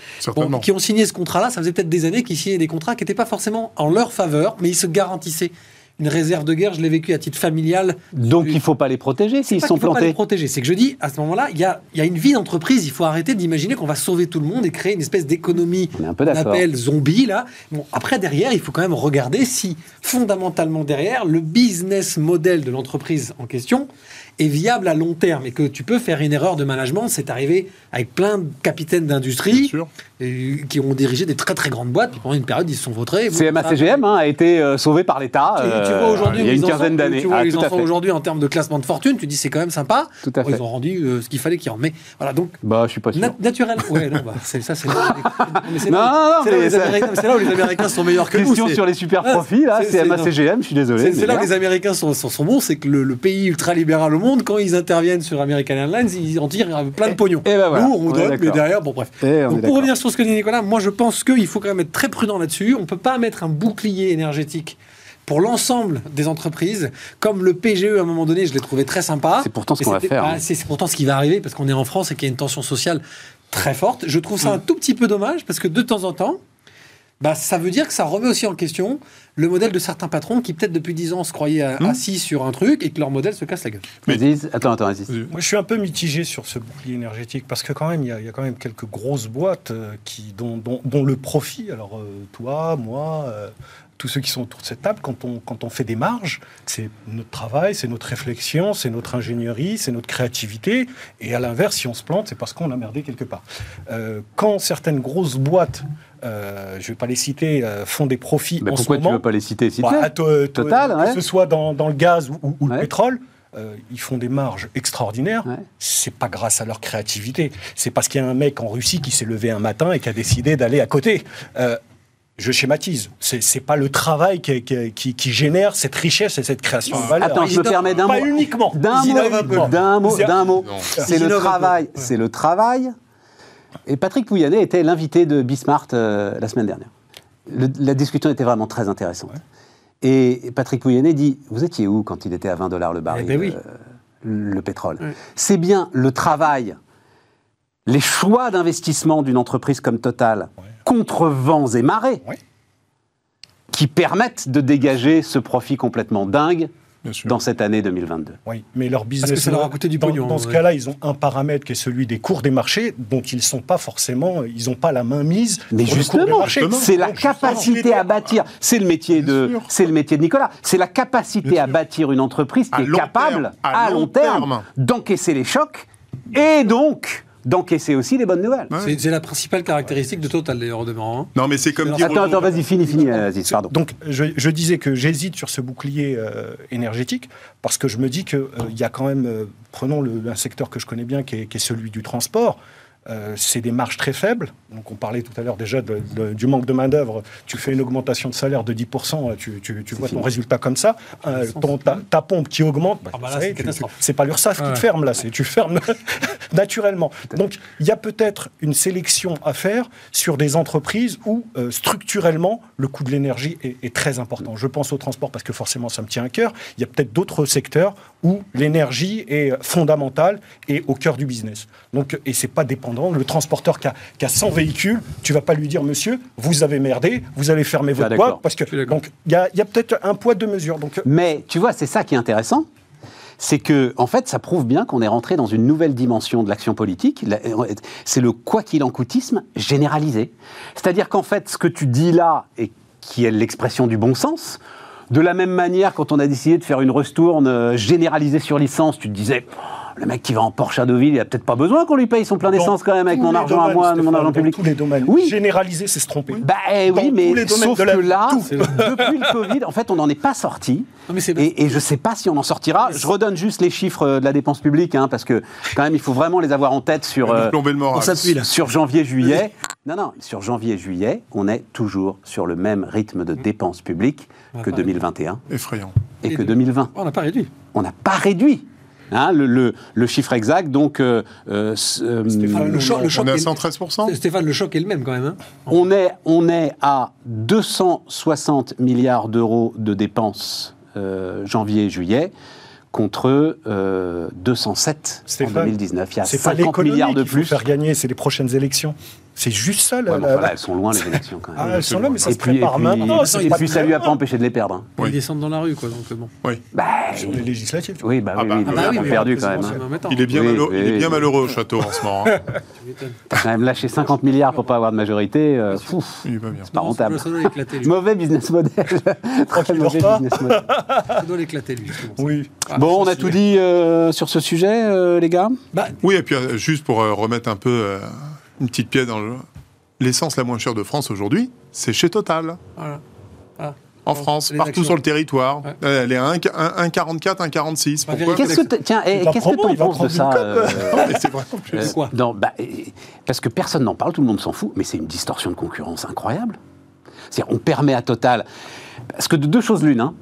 qui ont signé ce contrat-là, ça faisait peut-être des années qu'ils signaient des contrats qui n'étaient pas forcément en leur faveur, mais ils se garantissaient une réserve de guerre, je l'ai vécu à titre familial. Donc il ne faut pas les protéger s'ils sont plantés. Il faut pas les protéger. C'est que je dis, à ce moment-là, il y a, y a, une vie d'entreprise. Il faut arrêter d'imaginer qu'on va sauver tout le monde et créer une espèce d'économie qu'on appelle zombie. Là. Bon, après, derrière, il faut quand même regarder si, fondamentalement derrière, le business model de l'entreprise en question est viable à long terme et que tu peux faire une erreur de management. C'est arrivé avec plein de capitaines d'industrie qui ont dirigé des très très grandes boîtes. Puis pendant une période, ils se sont vautrés. CMA-CGM hein, a été euh, sauvé par l'État euh, il y a une quinzaine d'années. Tu vois, ah, les enfants aujourd'hui en termes de classement de fortune, tu dis c'est quand même sympa. Tout à fait. ils ont rendu euh, ce qu'il fallait qu'ils rendent. Mais voilà, donc. Bah, je suis pas sûr. naturel. Ouais, non, bah, c'est ça, c'est là, non, là, où les Américains, où les Américains sont meilleurs que nous. Question sur les super profits, là, CMA-CGM, je suis désolé. C'est là où les Américains sont bons, c'est que le pays ultra-libéral au monde, quand ils interviennent sur American Airlines, ils en tirent plein de pognon. Et ben voilà, Nous, on, donne, mais derrière, bon, bref. Donc, pour revenir sur ce que dit Nicolas, moi, je pense qu'il faut quand même être très prudent là-dessus. On ne peut pas mettre un bouclier énergétique pour l'ensemble des entreprises, comme le PGE à un moment donné, je l'ai trouvé très sympa. C'est pourtant ce qu'on va faire. Hein. C'est pourtant ce qui va arriver parce qu'on est en France et qu'il y a une tension sociale très forte. Je trouve ça mm. un tout petit peu dommage parce que de temps en temps, bah, ça veut dire que ça remet aussi en question le modèle de certains patrons qui, peut-être depuis 10 ans, se croyaient hmm. assis sur un truc et que leur modèle se casse la gueule. Mais attends, attends, Moi, je suis un peu mitigé sur ce bouclier énergétique parce que, quand même, il y, a quand même quelques grosses boîtes euh, qui, dont, dont, le profit, alors euh, toi, moi, euh, tous ceux qui sont autour de cette table, quand on, quand on fait des marges, c'est notre travail, c'est notre réflexion, c'est notre ingénierie, c'est notre créativité. Et à l'inverse, si on se plante, c'est parce qu'on a merdé quelque part. quand certaines grosses boîtes euh, je ne vais pas les citer, euh, font des profits Mais en pourquoi ce moment. tu ne veux pas les citer? Bah, Total, que ce soit dans, le gaz ou, le pétrole. Euh, ils font des marges extraordinaires. C'est pas grâce à leur créativité. C'est parce qu'il y a un mec en Russie qui s'est levé un matin et qui a décidé d'aller à côté. Je schématise. C'est pas le travail qui, qui, génère cette richesse et cette création de valeur. Attends, je me permets d'un mot. Pas uniquement. D'un mot. D'un mot. D'un mot. C'est le travail. C'est le travail et Patrick Pouyanné était l'invité de Bismart euh, la semaine dernière. la discussion était vraiment très intéressante. Et Patrick Pouyanné dit Vous étiez où quand il était à 20 dollars le baril, eh ben euh, le pétrole? C'est bien le travail, les choix d'investissement d'une entreprise comme Total contre vents et marées qui permettent de dégager ce profit complètement dingue dans cette année 2022. Oui, mais leur business. Parce que ça leur a coûté du pognon. Dans, ce cas-là, ils ont un paramètre qui est celui des cours des marchés, dont ils ne sont pas forcément, ils n'ont pas la main mise. Mais justement, c'est la capacité à bâtir. C'est le métier de, c'est le métier de Nicolas. C'est la capacité à bâtir une entreprise qui est capable, à, long terme d'encaisser les chocs et donc d'encaisser aussi les bonnes nouvelles. C'est la principale caractéristique de Total, d'ailleurs, au demeurant. Non, mais c'est comme dire... Attends, attends, vas-y, finis, finis, Aziz, pardon. Donc, je, disais que j'hésite sur ce bouclier euh, énergétique, parce que je me dis qu'il euh, il y a quand même, euh, prenons le, un secteur que je connais bien, qui est, qui est celui du transport, euh, c'est des marges très faibles. Donc on parlait tout à l'heure déjà du manque de main-d'œuvre. Tu fais une augmentation de salaire de 10%, tu, vois ton résultat comme ça. Euh, ta, pompe qui augmente, bah, ah bah c'est pas l'URSSAF qui te ferme là, tu fermes [laughs] naturellement. Donc il y a peut-être une sélection à faire sur des entreprises où euh, structurellement le coût de l'énergie est, est, très important. Je pense au transport parce que forcément ça me tient à cœur. Il y a peut-être d'autres secteurs où l'énergie est fondamentale et au cœur du business. Donc, et c'est pas dépendant. Le transporteur qui a, qui a 100 véhicules, tu vas pas lui dire, monsieur, vous avez merdé, vous allez fermer ah, votre boîte, parce que donc il y a, y a peut-être un poids de mesure. Donc, mais tu vois, c'est ça qui est intéressant c'est que, en fait, ça prouve bien qu'on est rentré dans une nouvelle dimension de l'action politique. C'est le quoi qu'il en coûtisme généralisé. C'est-à-dire qu'en fait, ce que tu dis là, et qui est l'expression du bon sens, de la même manière, quand on a décidé de faire une restourne euh, généralisée sur licence, tu te disais, le mec qui va en Porsche à Deauville, il a peut-être pas besoin qu'on lui paye son plein d'essence quand même avec mon argent à moi, mon argent public. Tous les domaines. Oui. Généraliser, c'est se tromper. Bah eh oui, mais sauf que là, [laughs] depuis le Covid, en fait, on n'en est pas sorti. et, je ne sais pas si on en sortira. je redonne juste les chiffres euh, de la dépense publique, hein, parce que quand même, il faut vraiment les avoir en tête sur, euh, le sur janvier-juillet. Non, non, sur janvier-juillet, on est toujours sur le même rythme de dépenses publiques que 2021. Effrayant. Et, que 2020. On n'a pas réduit. On n'a pas réduit. Hein, le, chiffre exact, donc. Euh, euh, euh, Stéphane, le choc, on est à 113%. Stéphane, le choc est le même quand même. Hein. on, est, on est à 260 milliards d'euros de dépenses janvier-juillet contre 207 en 2019. Il y a 50 milliards de plus. Faire gagner, c'est les prochaines élections. C'est juste ça. La, voilà, elles sont loin les [laughs] élections quand même. Ah, elles sont loin, mais ça et se prépare maintenant. Et, puis ça lui a pas empêché de les perdre. Hein. Ils descendent dans la rue, quoi. Donc bon. Oui. Bah, sur les législatives. Oui, bah, oui, ils ont perdu quand même. Il est bien, malheureux, il est bien malheureux au château en ce moment. Hein. [laughs] T'as quand même lâché 50 milliards pour pas avoir de majorité. C'est pas rentable. Mauvais business model. [laughs] Très mauvais business model. Ça doit l'éclater, lui. Oui. Bon, on a tout dit sur ce sujet, les gars? Oui, et puis juste pour remettre un peu une petite pièce dans le l'essence la moins chère de France aujourd'hui, c'est chez Total. Voilà. Ah. En France, partout sur le territoire. Elle est à 1,44, 1,46. Pourquoi Qu'est-ce que tiens, qu'est-ce que tu en penses de ça euh, [laughs] C'est plus. Euh, quoi non, bah, Parce que personne n'en parle, tout le monde s'en fout, mais c'est une distorsion de concurrence incroyable. C'est-à-dire, on permet à Total. Parce que de deux choses l'une, hein,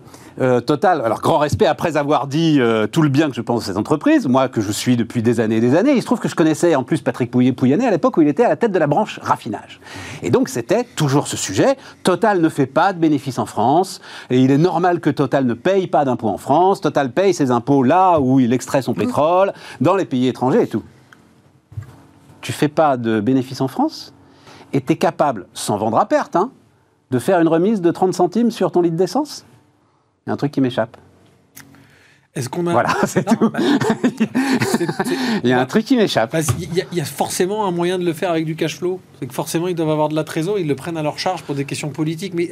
euh, Total, alors grand respect après avoir dit euh, tout le bien que je pense de cette entreprise, moi que je suis depuis des années et des années, il se trouve que je connaissais en plus Patrick Pouyanné à l'époque où il était à la tête de la branche raffinage. Et donc c'était toujours ce sujet, Total ne fait pas de bénéfices en France, et il est normal que Total ne paye pas d'impôts en France, Total paye ses impôts là où il extrait son pétrole, dans les pays étrangers et tout. Tu fais pas de bénéfices en France, et tu es capable, sans vendre à perte, hein, de faire une remise de 30 centimes sur ton litre d'essence? Il y a un truc qui m'échappe. Est-ce qu'on a... Voilà, [laughs] c'est tout. Bah, il y a un truc qui m'échappe. Il y, a forcément un moyen de le faire avec du cash flow. C'est que forcément, ils doivent avoir de la trésor, ils le prennent à leur charge pour des questions politiques. Mais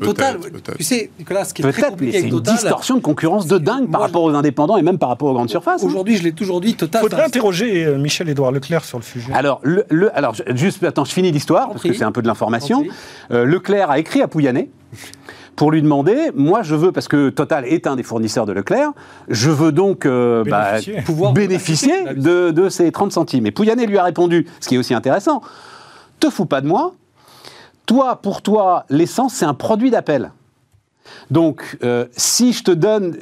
Total, tu sais, Nicolas, ce qui est très compliqué avec Total... C'est une distorsion de concurrence de dingue par rapport aux indépendants et même par rapport aux grandes surfaces. Hein. Aujourd'hui, je l'ai toujours dit, Total... Il faudrait interroger euh, Michel-Édouard Leclerc sur le sujet. Alors, le, alors juste, attends, je finis l'histoire, parce que c'est un peu de l'information. Euh, Leclerc a écrit à Pouyanné pour lui demander, moi je veux, parce que Total est un des fournisseurs de Leclerc, je veux donc euh, bah, pouvoir bénéficier de, de, ces 30 centimes. Et Pouyanné lui a répondu, ce qui est aussi intéressant, te fous pas de moi, toi, pour toi, l'essence, c'est un produit d'appel. Donc, euh, si je te donne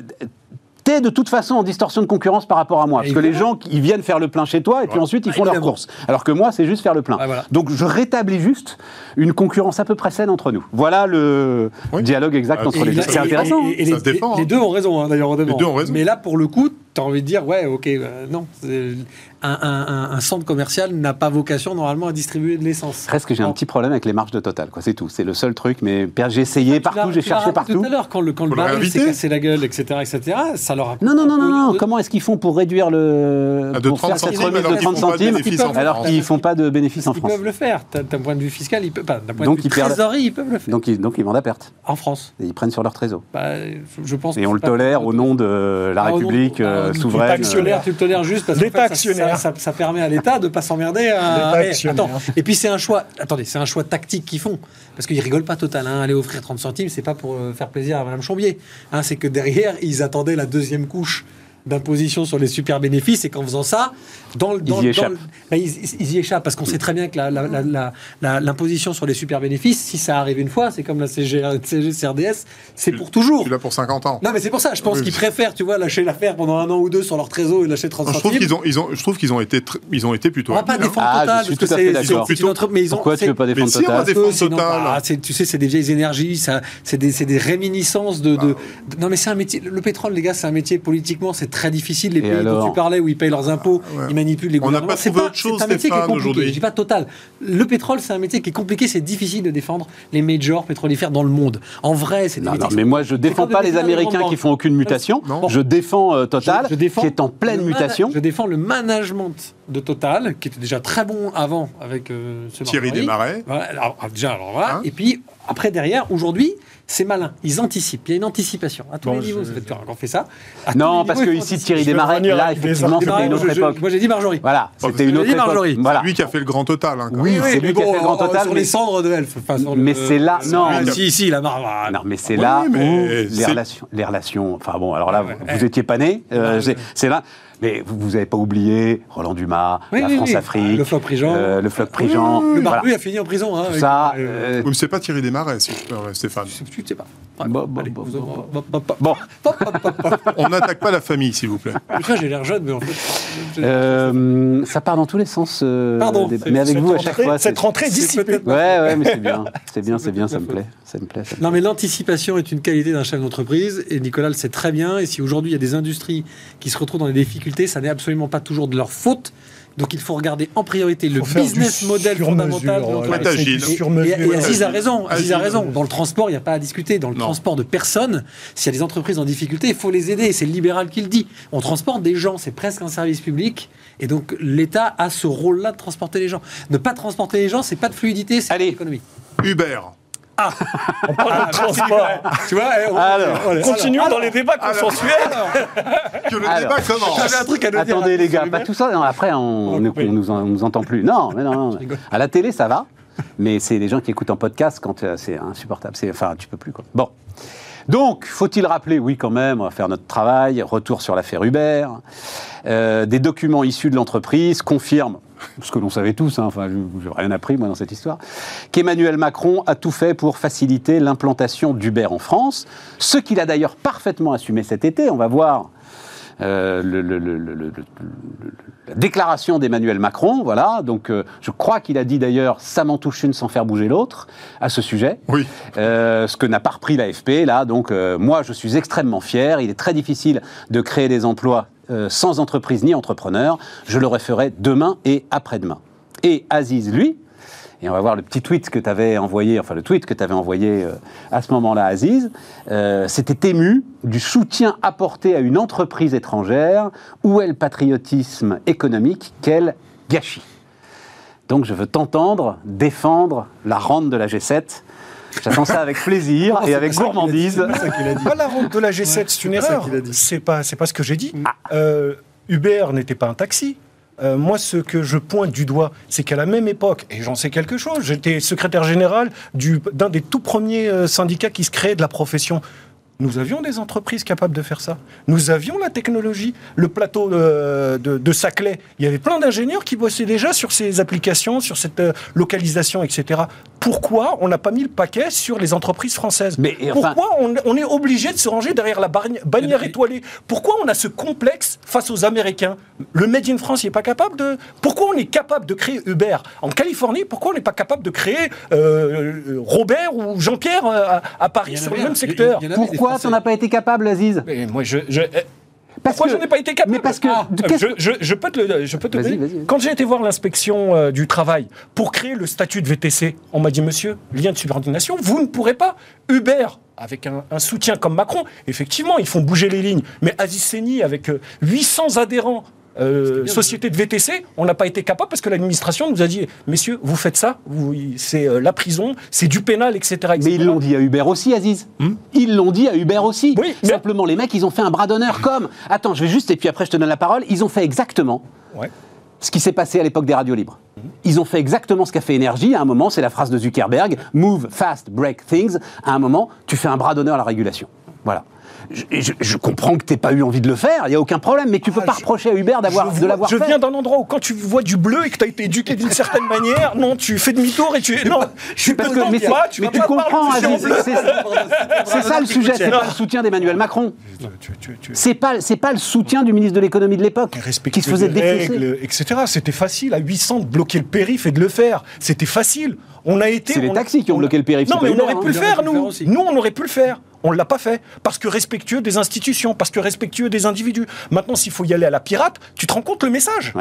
t'es de toute façon en distorsion de concurrence par rapport à moi. Parce que les gens, ils viennent faire le plein chez toi et puis ensuite ils font leurs courses. Alors que moi, c'est juste faire le plein. Donc je rétablis juste une concurrence à peu près saine entre nous. Voilà le dialogue exact ah, entre les deux. C'est intéressant. Et, les, deux ont raison, hein, d'ailleurs. Mais là, pour le coup, tu as envie de dire, ouais, ok, euh, non. Un, centre commercial n'a pas vocation normalement à distribuer de l'essence. Presque j'ai un petit problème avec les marges de Total, quoi. C'est tout. C'est le seul truc. Mais j'ai essayé partout, j'ai cherché partout. Tout à l'heure, quand le, quand le baril s'est cassé la gueule, etc., etc., ça leur a. Non, non, non, non, non. Comment est-ce qu'ils font pour réduire le. De 30 centimes, de 30 centimes alors qu'ils ne font pas de bénéfices en France. Ils peuvent le faire. D'un point de vue fiscal, ils peuvent pas. D'un point de vue trésorerie, ils peuvent le faire. Donc ils vendent à perte. En France. Et ils prennent sur leur trésor. Bah, je pense. Et on le tolère au nom de la ah, République euh, souveraine tu le tolères juste parce que ça, ça, permet à l'État de ne pas s'emmerder. À... Et puis c'est un choix. Attendez, c'est un choix tactique qu'ils font parce qu'ils rigolent pas total. Hein. Aller offrir 30 centimes, c'est pas pour euh, faire plaisir à Madame Chambier. Hein, c'est que derrière, ils attendaient la deuxième couche d'imposition sur les super bénéfices et qu'en faisant ça, dans, le, ils, y échappent. Ben, ils, y échappent parce qu'on sait très bien que l'imposition sur les super bénéfices, si ça arrive une fois, c'est comme la CGCRDS, c'est pour toujours. Tu l'as pour 50 ans. Non, mais c'est pour ça. Je pense qu'ils préfèrent, tu vois, lâcher l'affaire pendant un an ou deux sur leur trésor et lâcher 30 centimes. Je trouve qu'ils ont, ils ont, je trouve qu'ils ont été, ils ont été plutôt. On va pas défendre ah, Total. Je suis tout à fait d'accord. Pourquoi tu veux pas défendre Total si on va défendre Total. Bah, tu sais, c'est des vieilles énergies, c'est des, des réminiscences de. Bah, non, mais c'est un métier. Le pétrole, les gars, c'est un métier politiquement, c'est très difficile. Les pays dont tu parlais où ils payent leurs impôts, ah, ils manipulent les gouvernements. On n'a pas trouvé autre chose, C'est un métier qui est compliqué. Je dis pas total. Le pétrole, c'est un métier qui est compliqué. C'est difficile de défendre les majors pétrolifères dans le monde. En vrai, c'est non, non, mais moi, je défends pas les Américains qui font aucune mutation. Je défends euh, Total, qui est en pleine mutation. Je défends le management de Total, qui était déjà très bon avant avec euh, ce Thierry Desmarais. Voilà, alors, déjà, alors voilà. Hein et puis après derrière, aujourd'hui, c'est malin. Ils anticipent. Il y a une anticipation à tous les niveaux. On fait ça. non, parce que ici, Thierry Desmarais, là, effectivement, c'était une autre époque. Moi, j'ai dit Marjorie. Voilà, c'était une autre époque. Voilà. lui qui a fait le grand total. Hein, oui, c'est lui qui a fait le grand total. Sur les cendres de Elf. Mais c'est là. Non, si, si, la marre. Non, mais c'est là où les relations. Les relations. Enfin bon, alors là, vous étiez pas né. Euh, c'est là. Mais vous n'avez pas oublié Roland Dumas, la France-Afrique, le Floc Prigent. Euh, le Floc Prigent. le barbu a fini en prison. Hein, ça. Euh... Oui, c'est pas Thierry Desmarais, Stéphane. Je ne sais pas. Bon, [laughs] on n'attaque pas la famille, s'il vous plaît. j'ai l'air jeune, mais en fait. Euh, ça part dans tous les sens. Euh, Pardon. Mais avec vous, à chaque fois. Cette rentrée dissipée. Ouais, ouais, mais c'est bien. C'est bien, c'est bien, ça me plaît. Ça me plaît. Non, mais l'anticipation est une qualité d'un chef d'entreprise, et Nicolas le sait très bien. Et si aujourd'hui il y a des industries qui se retrouvent dans des difficultés, ça n'est absolument pas toujours de leur faute Donc il faut regarder en priorité le business model fondamental de l'entreprise. Et, Aziz a raison. Aziz a raison. Dans le transport, il n'y a pas à discuter. Dans le transport de personnes, s'il y a des entreprises en difficulté, il faut les aider. C'est le libéral qui le dit. On transporte des gens, c'est presque un service public. Et donc l'État a ce rôle-là de transporter les gens. Ne pas transporter les gens, c'est pas de fluidité, c'est l'économie. Uber. Ah On parle de ah, transport. Tu vois, eh, alors, continuons dans les débats consensuels. que le débat commence. Un truc à Attendez, les gars, pas tout ça. après, on ne nous, nous, entend plus. Non, mais non, non. À la télé, ça va. Mais c'est les gens qui écoutent en podcast quand euh, c'est insupportable. Enfin, tu peux plus, quoi. Bon. Donc, faut-il rappeler, oui quand même, on va faire notre travail, retour sur l'affaire Uber. Euh, des documents issus de l'entreprise confirment ce que l'on savait tous, hein, enfin, je n'ai rien appris moi dans cette histoire, qu'Emmanuel Macron a tout fait pour faciliter l'implantation d'Uber en France, ce qu'il a d'ailleurs parfaitement assumé cet été. On va voir euh, la déclaration d'Emmanuel Macron, voilà. Donc, euh, je crois qu'il a dit d'ailleurs ça m'en touche une sans faire bouger l'autre à ce sujet. Oui. Euh, ce que n'a pas repris l'AFP là. Donc, moi, je suis extrêmement fier. Il est très difficile de créer des emplois sans entreprise ni entrepreneur. Je le referai demain et après-demain. Et Aziz, lui, et on va voir le petit tweet que tu avais envoyé, enfin le tweet que tu avais envoyé euh, à ce moment-là, Aziz, euh, s'était ému du soutien apporté à une entreprise étrangère. Où est le patriotisme économique Quel gâchis Donc je veux t'entendre défendre la rente de la G7. J'attends ça avec plaisir et avec gourmandise. Pas la rente de la G7, c'est une erreur. C'est pas, pas ce que j'ai dit. Ah. Euh, Uber n'était pas un taxi. Euh, moi, ce que je pointe du doigt, c'est qu'à la même époque, et j'en sais quelque chose, j'étais secrétaire général d'un des tout premiers euh, syndicats qui se créait de la profession. Nous avions des entreprises capables de faire ça. Nous avions la technologie. Le plateau euh, de, Saclay, il y avait plein d'ingénieurs qui bossaient déjà sur ces applications, sur cette localisation, etc. Pourquoi on n'a pas mis le paquet sur les entreprises françaises Mais, Pourquoi on, est obligé de se ranger derrière la bannière étoilée Pourquoi on a ce complexe face aux Américains Le Made in France, il n'est pas capable de... Pourquoi on est capable de créer Uber en Californie Pourquoi on n'est pas capable de créer euh, Robert ou Jean-Pierre euh, à, Paris sur le même secteur Pourquoi tu n'en as pas été capable, Aziz Moi, je... Parce Pourquoi je n'ai pas été capable Mais parce que ah, je, peux te le, je peux te Quand j'ai été voir l'inspection euh, du travail pour créer le statut de VTC, on m'a dit Monsieur, lien de subordination, vous ne pourrez pas. Uber avec un, soutien comme Macron, effectivement, ils font bouger les lignes. Mais Aziz Seni, avec 800 euh, adhérents euh, société de VTC, on n'a pas été capable parce que l'administration nous a dit messieurs, vous faites ça, c'est euh, la prison, c'est du pénal, etc., Mais ils l'ont dit à Uber aussi, Aziz. Hmm ils l'ont dit à Uber aussi. Oui, Simplement, les mecs, ils ont fait un bras d'honneur comme. Attends, je vais juste, et puis après, je te donne la parole. Ils ont fait exactement ce qui s'est passé à l'époque des radios libres. Hmm ils ont fait exactement ce qu'a fait Énergie. À un moment, c'est la phrase de Zuckerberg Move fast, break things. À un moment, tu fais un bras d'honneur à la régulation. Voilà je, comprends que tu n'aies pas eu envie de le faire, il n'y a aucun problème, mais tu ne peux ah, pas reprocher à Hubert d'avoir, de l'avoir fait. Je viens d'un endroit où quand tu vois du bleu et que tu as été éduqué d'une [laughs] certaine manière, non, tu fais demi-tour et tu... Non, je suis parce que, mais, pas, tu, mais tu comprends, c'est ça le sujet, c'est pas le soutien d'Emmanuel Macron. C'est pas, pas le soutien du ministre de l'économie de l'époque qui se faisait défoncer. etc. C'était facile à 800 de bloquer le périph' et de le faire. C'était facile. On a été... C'est les taxis qui ont bloqué le périph'. Non, mais on aurait pu le faire, nous. Nous, on aurait pu le faire. On ne l'a pas fait. Parce que respectueux des institutions, parce que respectueux des individus. Maintenant, s'il faut y aller à la pirate, tu te rends compte le message?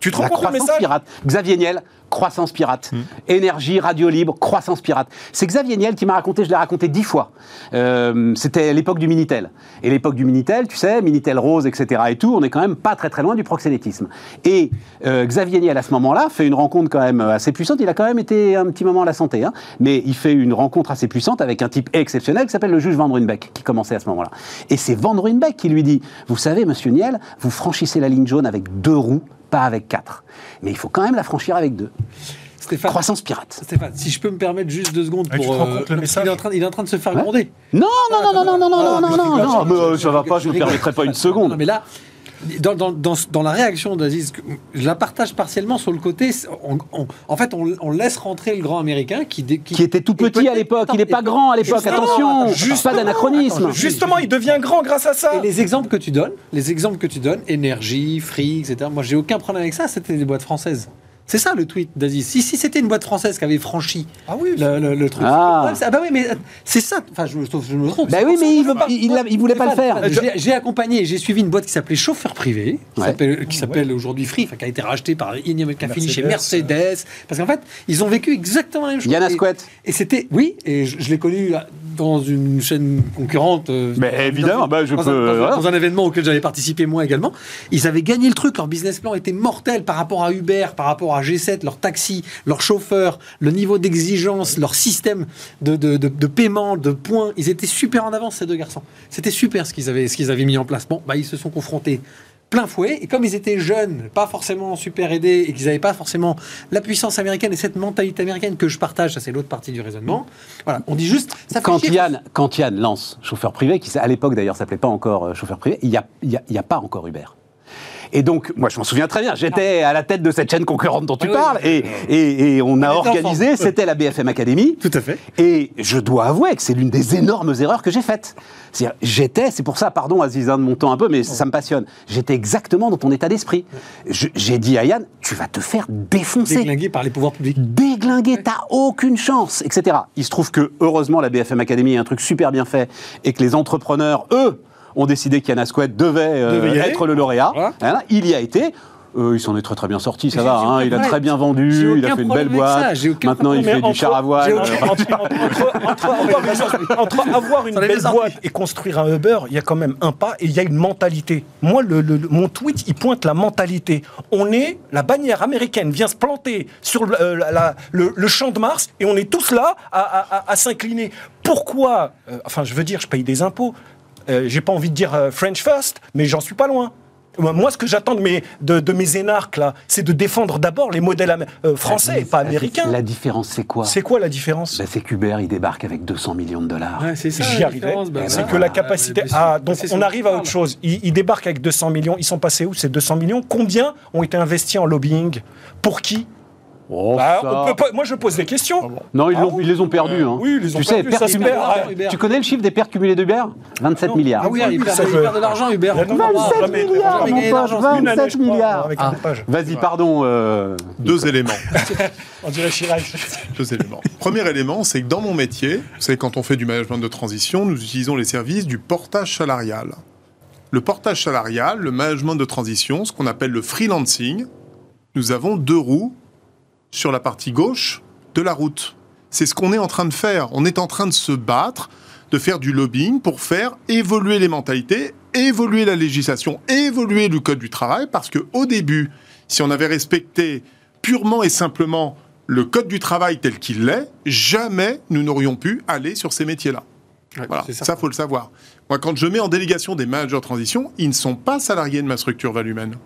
Tu te rends compte le message pirate. Xavier Niel, croissance pirate. Hmm. Énergie, radio libre, croissance pirate. C'est Xavier Niel qui m'a raconté, je l'ai raconté dix fois. Euh, c'était l'époque du Minitel. Et l'époque du Minitel, tu sais, Minitel rose, etc. et tout, on est quand même pas très très loin du proxénétisme. Et euh, Xavier Niel, à ce moment-là, fait une rencontre quand même assez puissante. Il a quand même été un petit moment à la santé. Hein. Mais il fait une rencontre assez puissante avec un type exceptionnel qui s'appelle le juge Van Ruynbeck, qui commençait à ce moment-là. Et c'est Van Ruynbeck qui lui dit, vous savez, monsieur Niel, vous franchissez la ligne jaune avec deux roues pas avec 4. Mais il faut quand même la franchir avec 2. Stéphane, Croissance pirate. Stéphane, si je peux me permettre juste deux secondes pour. Euh, il, est en train, il est en train de se faire gronder. Non, non, non, non, non, non, non, non, non, non, non, ça va pas, je ne me permettrai pas une seconde. Non, mais là, dans, dans, dans, la réaction d'Aziz, je la partage partiellement sur le côté. en fait, on, laisse rentrer le grand américain qui, qui, était tout petit à l'époque. Il n'est pas grand à l'époque. Attention, juste pas d'anachronisme. Justement, il devient grand grâce à ça. Et les exemples que tu donnes, les exemples que tu donnes, énergie, free, etc. Moi, j'ai aucun problème avec ça. C'était des boîtes françaises. C'est ça le tweet d'Aziz. Si, si c'était une boîte française qui avait franchi ah oui, le, truc. Ah. ah. bah oui, mais c'est ça. Enfin, je, je, me trompe. Bah oui, mais il, veut pas, il, voulait pas le faire. J'ai accompagné, j'ai suivi une boîte qui s'appelait Chauffeur Privé, qui s'appelle aujourd'hui Free, qui a été racheté par qui a fini chez Mercedes. Parce qu'en fait, ils ont vécu exactement la même chose. Yann Asquet. Et c'était, oui, et je, l'ai connu dans une chaîne concurrente. Euh, mais évidemment, bah, je dans, peux. Un, dans, un événement auquel j'avais participé moi également. Ils avaient gagné le truc. Leur business plan était mortel par rapport à Uber, par rapport à G7, leur taxi, leur chauffeur, le niveau d'exigence, leur système de, de, de, paiement, de points. Ils étaient super en avance, ces deux garçons. C'était super ce qu'ils avaient, ce qu'ils avaient mis en place. Bon, bah, ils se sont confrontés plein fouet. Et comme ils étaient jeunes, pas forcément super aidés, et qu'ils n'avaient pas forcément la puissance américaine et cette mentalité américaine que je partage, ça c'est l'autre partie du raisonnement. Voilà, on dit juste. Ça quand, Yann, quand Yann lance chauffeur privé, qui à l'époque d'ailleurs s'appelait pas encore euh, chauffeur privé, il n'y a, y a, pas encore Uber. Et donc, moi, je m'en souviens très bien. J'étais à la tête de cette chaîne concurrente dont tu parles, et, et, on a organisé. C'était la BFM Academy. Tout à fait. Et je dois avouer que c'est l'une des énormes erreurs que j'ai faites. C'est-à-dire, j'étais, c'est pour ça, pardon, Azizin, de mon temps un peu, mais ça me passionne. J'étais exactement dans ton état d'esprit. J'ai dit à Yann, tu vas te faire défoncer. Déglinguer par les pouvoirs publics. Déglinguer, t'as aucune chance, etc. Il se trouve que, heureusement, la BFM Academy est un truc super bien fait et que les entrepreneurs, eux, ont décidé qu'Yann Asquet devait, euh, être le lauréat. Il y a été. Euh, il s'en est très très bien sorti, ça va. Hein, il a très bien vendu, il a fait une belle boîte. Maintenant, il fait du char à voile. Entre avoir une belle boîte et construire un Uber, il y a quand même un pas et il y a une mentalité. Moi, le, mon tweet, il pointe la mentalité. On est, la bannière américaine vient se planter sur le, euh, champ de Mars et on est tous là à, s'incliner. Pourquoi Enfin, je veux dire, je paye des impôts. Euh, j'ai pas envie de dire euh, French first, mais j'en suis pas loin. Moi, ce que j'attends de mes, de, mes énarques, là, c'est de défendre d'abord les modèles euh, français et pas américains. La différence, c'est quoi? C'est quoi la différence? Bah, C'est qu'Uber, il débarque avec 200 millions de dollars. c'est ça. J'y arriverai. Bah, c'est que la capacité. Ah, donc on arrive à autre chose. Ils, ils, débarquent avec 200 millions. Ils sont passés où ces 200 millions? Combien ont été investis en lobbying? Pour qui? Oh, bah, moi, je pose des questions. Non, ils, ah ils, les ont perdus. Hein. Oui, ils les ont tu sais, tu connais le chiffre des pertes cumulées d'Uber 27 milliards. Ah oui, ils perdent de l'argent, Uber. 27 milliards, mon pote, 27 milliards. Ah. Vas-y, pardon. Euh, Deux éléments. [laughs] On dirait Chirac. Deux éléments. Premier élément, c'est que dans mon métier, savez, quand on fait du management de transition, nous utilisons les services du portage salarial. Le portage salarial, le management de transition, ce qu'on appelle le freelancing, nous avons deux roues sur la partie gauche de la route. C'est ce qu'on est en train de faire. On est en train de se battre, de faire du lobbying pour faire évoluer les mentalités, évoluer la législation, évoluer le code du travail, parce que au début, si on avait respecté purement et simplement le code du travail tel qu'il l'est, jamais nous n'aurions pu aller sur ces métiers-là. voilà, ça, faut le savoir. Moi, quand je mets en délégation des managers de transition, ils ne sont pas salariés de ma structure Val Humaine.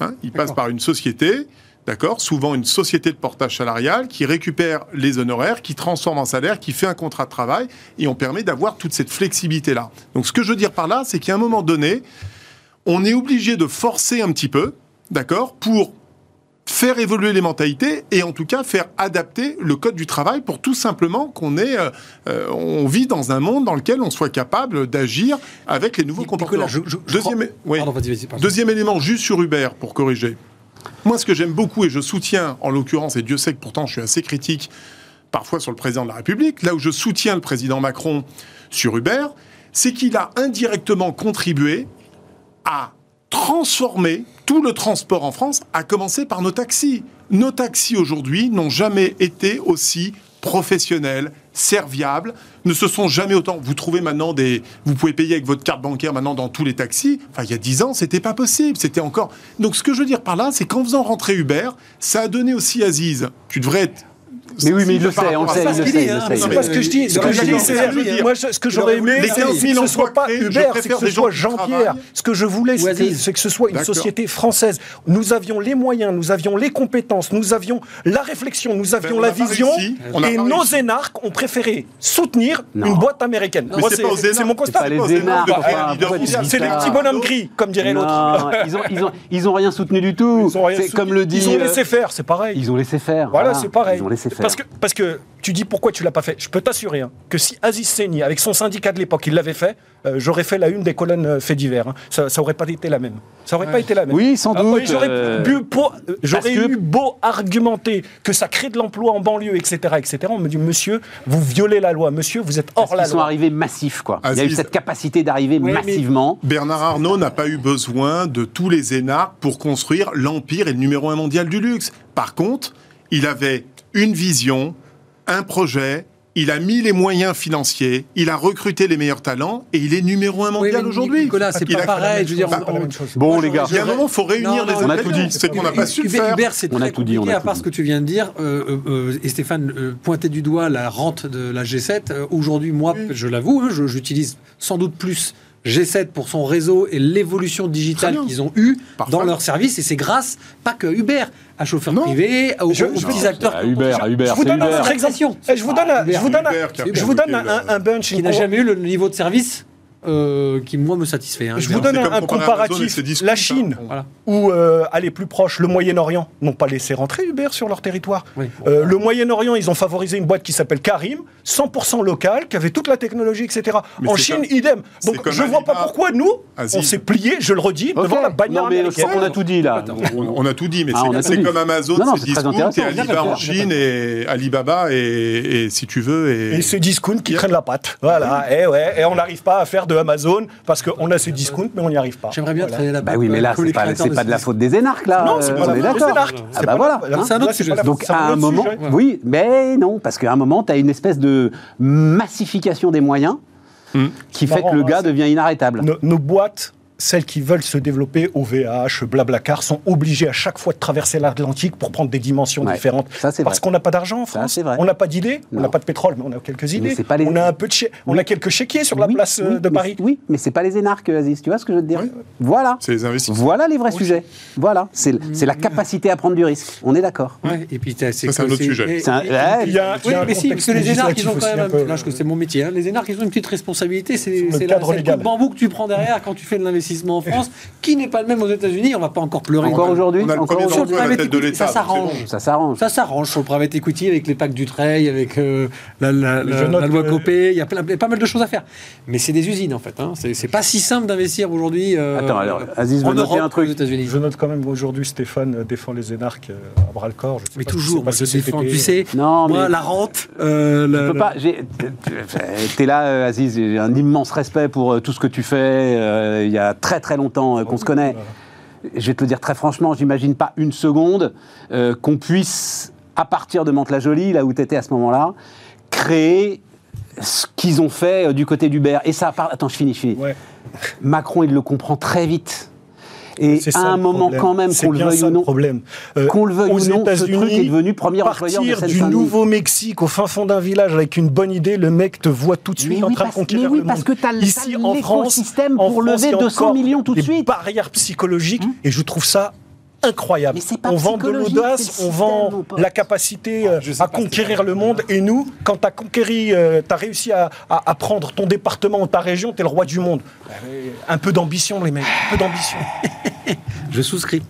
Hein, ils passent par une société D'accord Souvent une société de portage salarial qui récupère les honoraires, qui transforme en salaire, qui fait un contrat de travail, et on permet d'avoir toute cette flexibilité-là. Donc ce que je veux dire par là, c'est qu'à un moment donné, on est obligé de forcer un petit peu, d'accord, pour faire évoluer les mentalités et en tout cas faire adapter le code du travail pour tout simplement qu'on ait, euh, euh, on vit dans un monde dans lequel on soit capable d'agir avec les nouveaux comportements. deuxième, deuxième élément, juste sur Uber pour corriger. Moi, ce que j'aime beaucoup, et je soutiens, en l'occurrence, et Dieu sait que pourtant je suis assez critique parfois sur le président de la République, là où je soutiens le président Macron sur Uber, c'est qu'il a indirectement contribué à transformer tout le transport en France, à commencer par nos taxis. Nos taxis aujourd'hui n'ont jamais été aussi professionnels, serviables, ne se sont jamais autant. Vous trouvez maintenant des. Vous pouvez payer avec votre carte bancaire maintenant dans tous les taxis. Enfin, il y a 10 ans, c'était pas possible. C'était encore. Donc, ce que je veux dire par là, c'est qu'en faisant rentrer Uber, ça a donné aussi Aziz. Tu devrais être mais oui, mais il le sait, on le sait, il le sait. Hein. C'est pas ce que je dis. Ce que je dis, c'est. Moi, ce que j'aurais aimé, c'est que ce soit pas Hubert, c'est que ce soit Jean-Pierre. Ce que je voulais, c'est que ce soit une société française. Nous avions les moyens, nous avions les compétences, nous avions la réflexion, nous avions la vision. Et nos énarques ont préféré soutenir une boîte américaine. C'est mon constat. C'est les petits bonhommes gris, comme dirait l'autre. [laughs] Ils ont rien soutenu du tout. Comme le dit. Ils ont laissé faire, c'est pareil. Ils ont laissé faire. Voilà, c'est pareil. Parce que, parce que tu dis pourquoi tu l'as pas fait. Je peux t'assurer hein, que si Aziz Seni, avec son syndicat de l'époque, il l'avait fait, euh, j'aurais fait la une des colonnes euh, fait divers. Hein. Ça, ça aurait pas été la même. Ça aurait pas été la même. Oui, sans Ah, doute. J'aurais euh, eu beau argumenter que ça crée de l'emploi en banlieue, etc., etc. On me dit, monsieur, vous violez la loi. Monsieur, vous êtes hors parce la qu'ils sont loi. arrivés massifs, quoi. Il y a eu cette capacité d'arriver massivement. Bernard Arnault n'a pas eu besoin de tous les énarques pour construire l'empire et le numéro un mondial du luxe. Par contre, il avait une vision, un projet, il a mis les moyens financiers, il a recruté les meilleurs talents et il est numéro un mondial aujourd'hui. Nicolas, c'est Il pas a- pareil. Je veux dire, on-. Bon, Moi, les gars. Il y a un moment, il faut réunir Non, les non, on a tout dit. C'est qu'on n'a pas su faire. Hubert, c'est On a tout dit, on a à part ce que tu viens de dire. euh, euh, et Stéphane euh, pointait du doigt la rente de la G7. Euh, Aujourd'hui, moi, je l'avoue, hein, je- j'utilise sans doute plus G7 pour son réseau et l'évolution digitale qu'ils ont eue Parfait. dans leur service. Et c'est grâce, pas que Uber, à chauffeur Non. privé, aux, Je- aux je- petits acteurs. À Uber, à Uber, Je vous c'est donne un Uber. autre exemple. Eh, Je vous donne un, je vous donne un- Uber qui a je vous donne un, un- un bunch. qui n'a jamais eu le niveau de service euh, qui, moi, me satisfait. hein, Je vous donne un, comparatif. La hein. Chine, Voilà. ou euh, aller plus proche, le Moyen-Orient, n'ont pas laissé rentrer Uber sur leur territoire. Oui. Euh, le Moyen-Orient, ils ont favorisé une boîte qui s'appelle Karim, 100% locale, qui avait toute la technologie, etc. Mais en Chine, comme- idem. Donc je vois pas pourquoi nous, on s'est plié, je le redis, devant la bannière Non, mais je américaine. crois qu'on a tout dit, là. On, on a tout dit, mais Ah, c'est- comme Amazon, c'est Discount, et. Alibaba en Chine, et Alibaba, et, si tu veux, et, c'est Discount qui traîne la patte. Voilà. Et, ouais, et on n'arrive pas à faire de Amazon parce qu'on a ces discounts, mais on n'y arrive pas. J'aimerais bien Voilà. travailler là-bas. Bah oui, mais là, c'est pas, c'est pas de la faute des énarques, là. Non, c'est pas on la faute des d'accord. énarques. Ah C'est bah pas voilà. la-. C'est un autre sujet. pas la- Donc à un moment, oui, mais non, parce qu'à un moment, tu as une espèce de massification des moyens qui fait marrant, que le gars devient inarrêtable. Nos, nos boîtes, celles qui veulent se développer, OVH, Blablacar, sont obligées à chaque fois de traverser l'Atlantique pour prendre des dimensions Ouais, différentes. ça, c'est Parce qu'on n'a pas d'argent en France. On n'a pas d'idées, on n'a pas de pétrole, mais on a quelques idées. c'est pas les- On a un peu de on a quelques chéquiers sur la place oui, de mais Paris. Oui, mais c'est pas les énarques, Aziz. Tu vois ce que je veux te dire Oui. Voilà. c'est les investisseurs. Voilà les vrais sujets. Voilà. C'est la capacité à prendre du risque. On est d'accord. Ouais, et puis c'est un autre sujet. Il y a, il y Oui, a un mais si, parce que les énarques, ils ont quand même. c'est mon métier. hein. Les énarques, ils ont une petite responsabilité. C'est le bambou que tu prends derrière quand tu fais de l'investissement en France, qui n'est pas le même aux États-Unis. On va pas encore pleurer. Encore aujourd'hui le private equity, ça s'arrange. bon. Ça s'arrange. Ça s'arrange sur le private equity avec les packs du trail, avec euh, la, loi que- Copé. Il y a plein- pas mal de choses à faire. Mais c'est des usines en fait. Hein. C'est pas si simple d'investir aujourd'hui. euh, Attends, alors, Aziz en Europe, un truc. Aux États-Unis. Je note quand même aujourd'hui Stéphane euh, défend les énarques à bras le corps. Je sais Mais toujours, moi, je défends. Tu sais, Non, moi, la rente. euh, peux pas. j'ai- T'es là, Aziz. J'ai un immense respect pour tout ce que tu fais. euh, Il y a très très longtemps euh, qu'on se connaît. Je vais te le dire très franchement, j'imagine pas une seconde euh, qu'on puisse, à partir de Mantes-la-Jolie, là où tu étais à ce moment-là, créer ce qu'ils ont fait euh, du côté d'Uber. Et ça, par- attends, je finis, je finis. Ouais. Macron, il le comprend très vite. Et C'est à ça un moment, problème. quand même, qu'on le veuille ou non, problème. Euh, qu'on le veuille aux ou non, ce truc est devenu premier employeur de Partir du. Nouveau-Mexique au fin fond d'un village avec une bonne idée, le mec te voit tout de suite Mais en oui, train parce- de conquérir mais oui, le parce monde. que t'as le- Ici t'as en France, pour France, lever il y a 200 encore millions tout de suite. barrières psychologiques et je trouve ça incroyable. Mais c'est pas on vend de l'audace, on vend la capacité euh, Je sais à conquérir le monde. Et nous, quand tu as conquéri, tu as réussi à, à- à prendre ton département ou ta région, tu es le roi du monde. Euh, Un peu d'ambition, les mecs, un peu d'ambition. [laughs] Je souscris.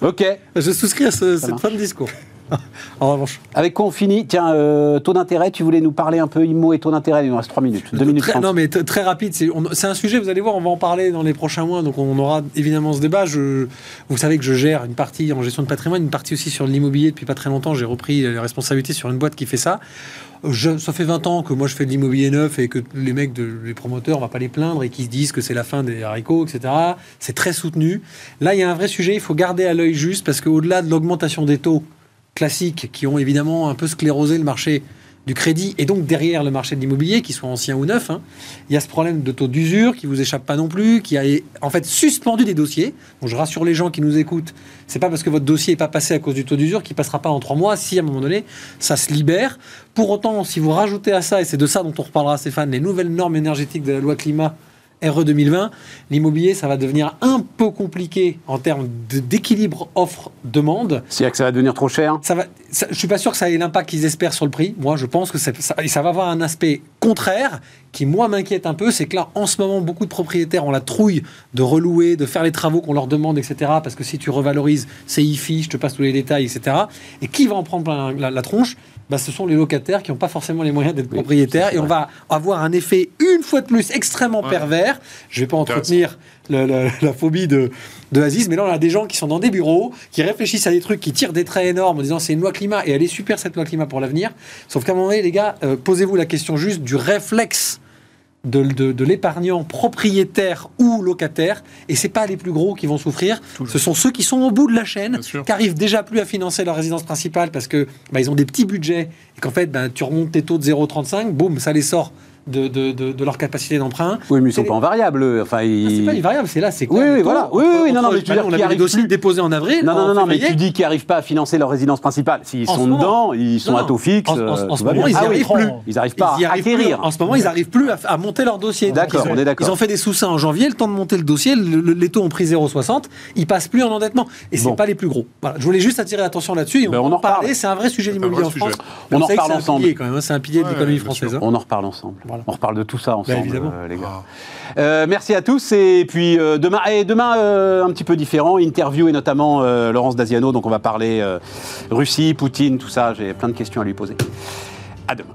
Ok. Je souscris à ce- cette marche. fin de discours. [laughs] en revanche. Avec quoi on finit Tiens, euh, taux d'intérêt, tu voulais nous parler un peu IMO et taux d'intérêt. Il nous reste 3 minutes. 2 minutes Très- 30. non, mais très rapide. C'est un sujet, vous allez voir, on va en parler dans les prochains mois. Donc, on aura évidemment ce débat. Je, vous savez que je gère une partie en gestion de patrimoine, une partie aussi sur l'immobilier depuis pas très longtemps. J'ai repris les responsabilités sur une boîte qui fait ça. Je- ça fait 20 ans que moi je fais de l'immobilier neuf et que les mecs, les promoteurs, on va pas les plaindre et qui se disent que c'est la fin des haricots, etc. C'est très soutenu. Là, il y a un vrai sujet. Il faut garder à l'œil juste parce qu'au-delà de l'augmentation des taux classiques qui ont évidemment un peu sclérosé le marché du crédit et donc derrière le marché de l'immobilier, qu'il soit ancien ou neuf, hein, il y a ce problème de taux d'usure qui vous échappe pas non plus, qui a en fait suspendu des dossiers. Je rassure les gens qui nous écoutent, c'est pas parce que votre dossier est pas passé à cause du taux d'usure qu'il passera pas en trois mois si à un moment donné ça se libère. Pour autant, si vous rajoutez à ça, et c'est de ça dont on reparlera Stéphane, les nouvelles normes énergétiques de la loi climat RE 2020, l'immobilier, ça va devenir un peu compliqué en termes d'équilibre offre-demande. C'est-à-dire que ça va devenir trop cher. Ça va, ça- je suis pas sûr que ça ait l'impact qu'ils espèrent sur le prix. Moi, je pense que ça, va avoir un aspect contraire qui, moi, m'inquiète un peu. C'est que là, en ce moment, beaucoup de propriétaires ont la trouille de relouer, de faire les travaux qu'on leur demande, etc. Parce que si tu revalorises, c'est IFI, je te passe tous les détails, etc. Et qui va en prendre plein la, la tronche? Bah, ce sont les locataires qui n'ont pas forcément les moyens d'être propriétaires. Et on va avoir un effet, une fois de plus, extrêmement pervers. Je ne vais pas entretenir la phobie de, de Aziz, mais là, on a des gens qui sont dans des bureaux, qui réfléchissent à des trucs, qui tirent des traits énormes en disant c'est une loi climat et elle est super cette loi climat pour l'avenir. Sauf qu'à un moment donné, les gars, euh, posez-vous la question juste du réflexe de, l'épargnant propriétaire ou locataire, et c'est pas les plus gros qui vont souffrir, ce sont ceux qui sont au bout de la chaîne, qui arrivent déjà plus à financer leur résidence principale parce que bah, ils ont des petits budgets et qu'en fait bah, tu remontes tes taux de 0,35, boum, ça les sort de, de, de, leur capacité d'emprunt. Oui, mais ils sont pas en variable. Enfin, ils... Ah, c'est pas les variables, c'est là, c'est quoi Oui, oui, voilà. Oui, oui, non, non, mais tu on avait des dossiers déposés en avril. Non, non, non, mais tu dis qu'ils n'arrivent pas à financer leur résidence principale. S'ils sont dedans, ils sont à taux fixe. En, ce moment, ils n'y arrivent plus. Ils n'arrivent pas à acquérir. En ce moment, ils n'arrivent plus à, monter leur dossier. D'accord, on est d'accord. Ils ont fait des sous en janvier, le temps de monter le dossier, les taux ont pris 0,60, ils passent plus en endettement. Et c'est pas les plus gros. Je voulais juste attirer l'attention là-dessus. Ben, on en reparle. C'est un vrai sujet l'immobilier en France. On en reparle ensemble. C'est un pilier de l'économie française. On en reparle ensemble. On reparle de tout ça ensemble, euh, les gars. Ah. Euh, merci à tous et puis euh, demain, et demain un petit peu différent, interview et notamment Laurence Daziano, donc on va parler Russie, Poutine, tout ça. J'ai plein de questions à lui poser. À demain.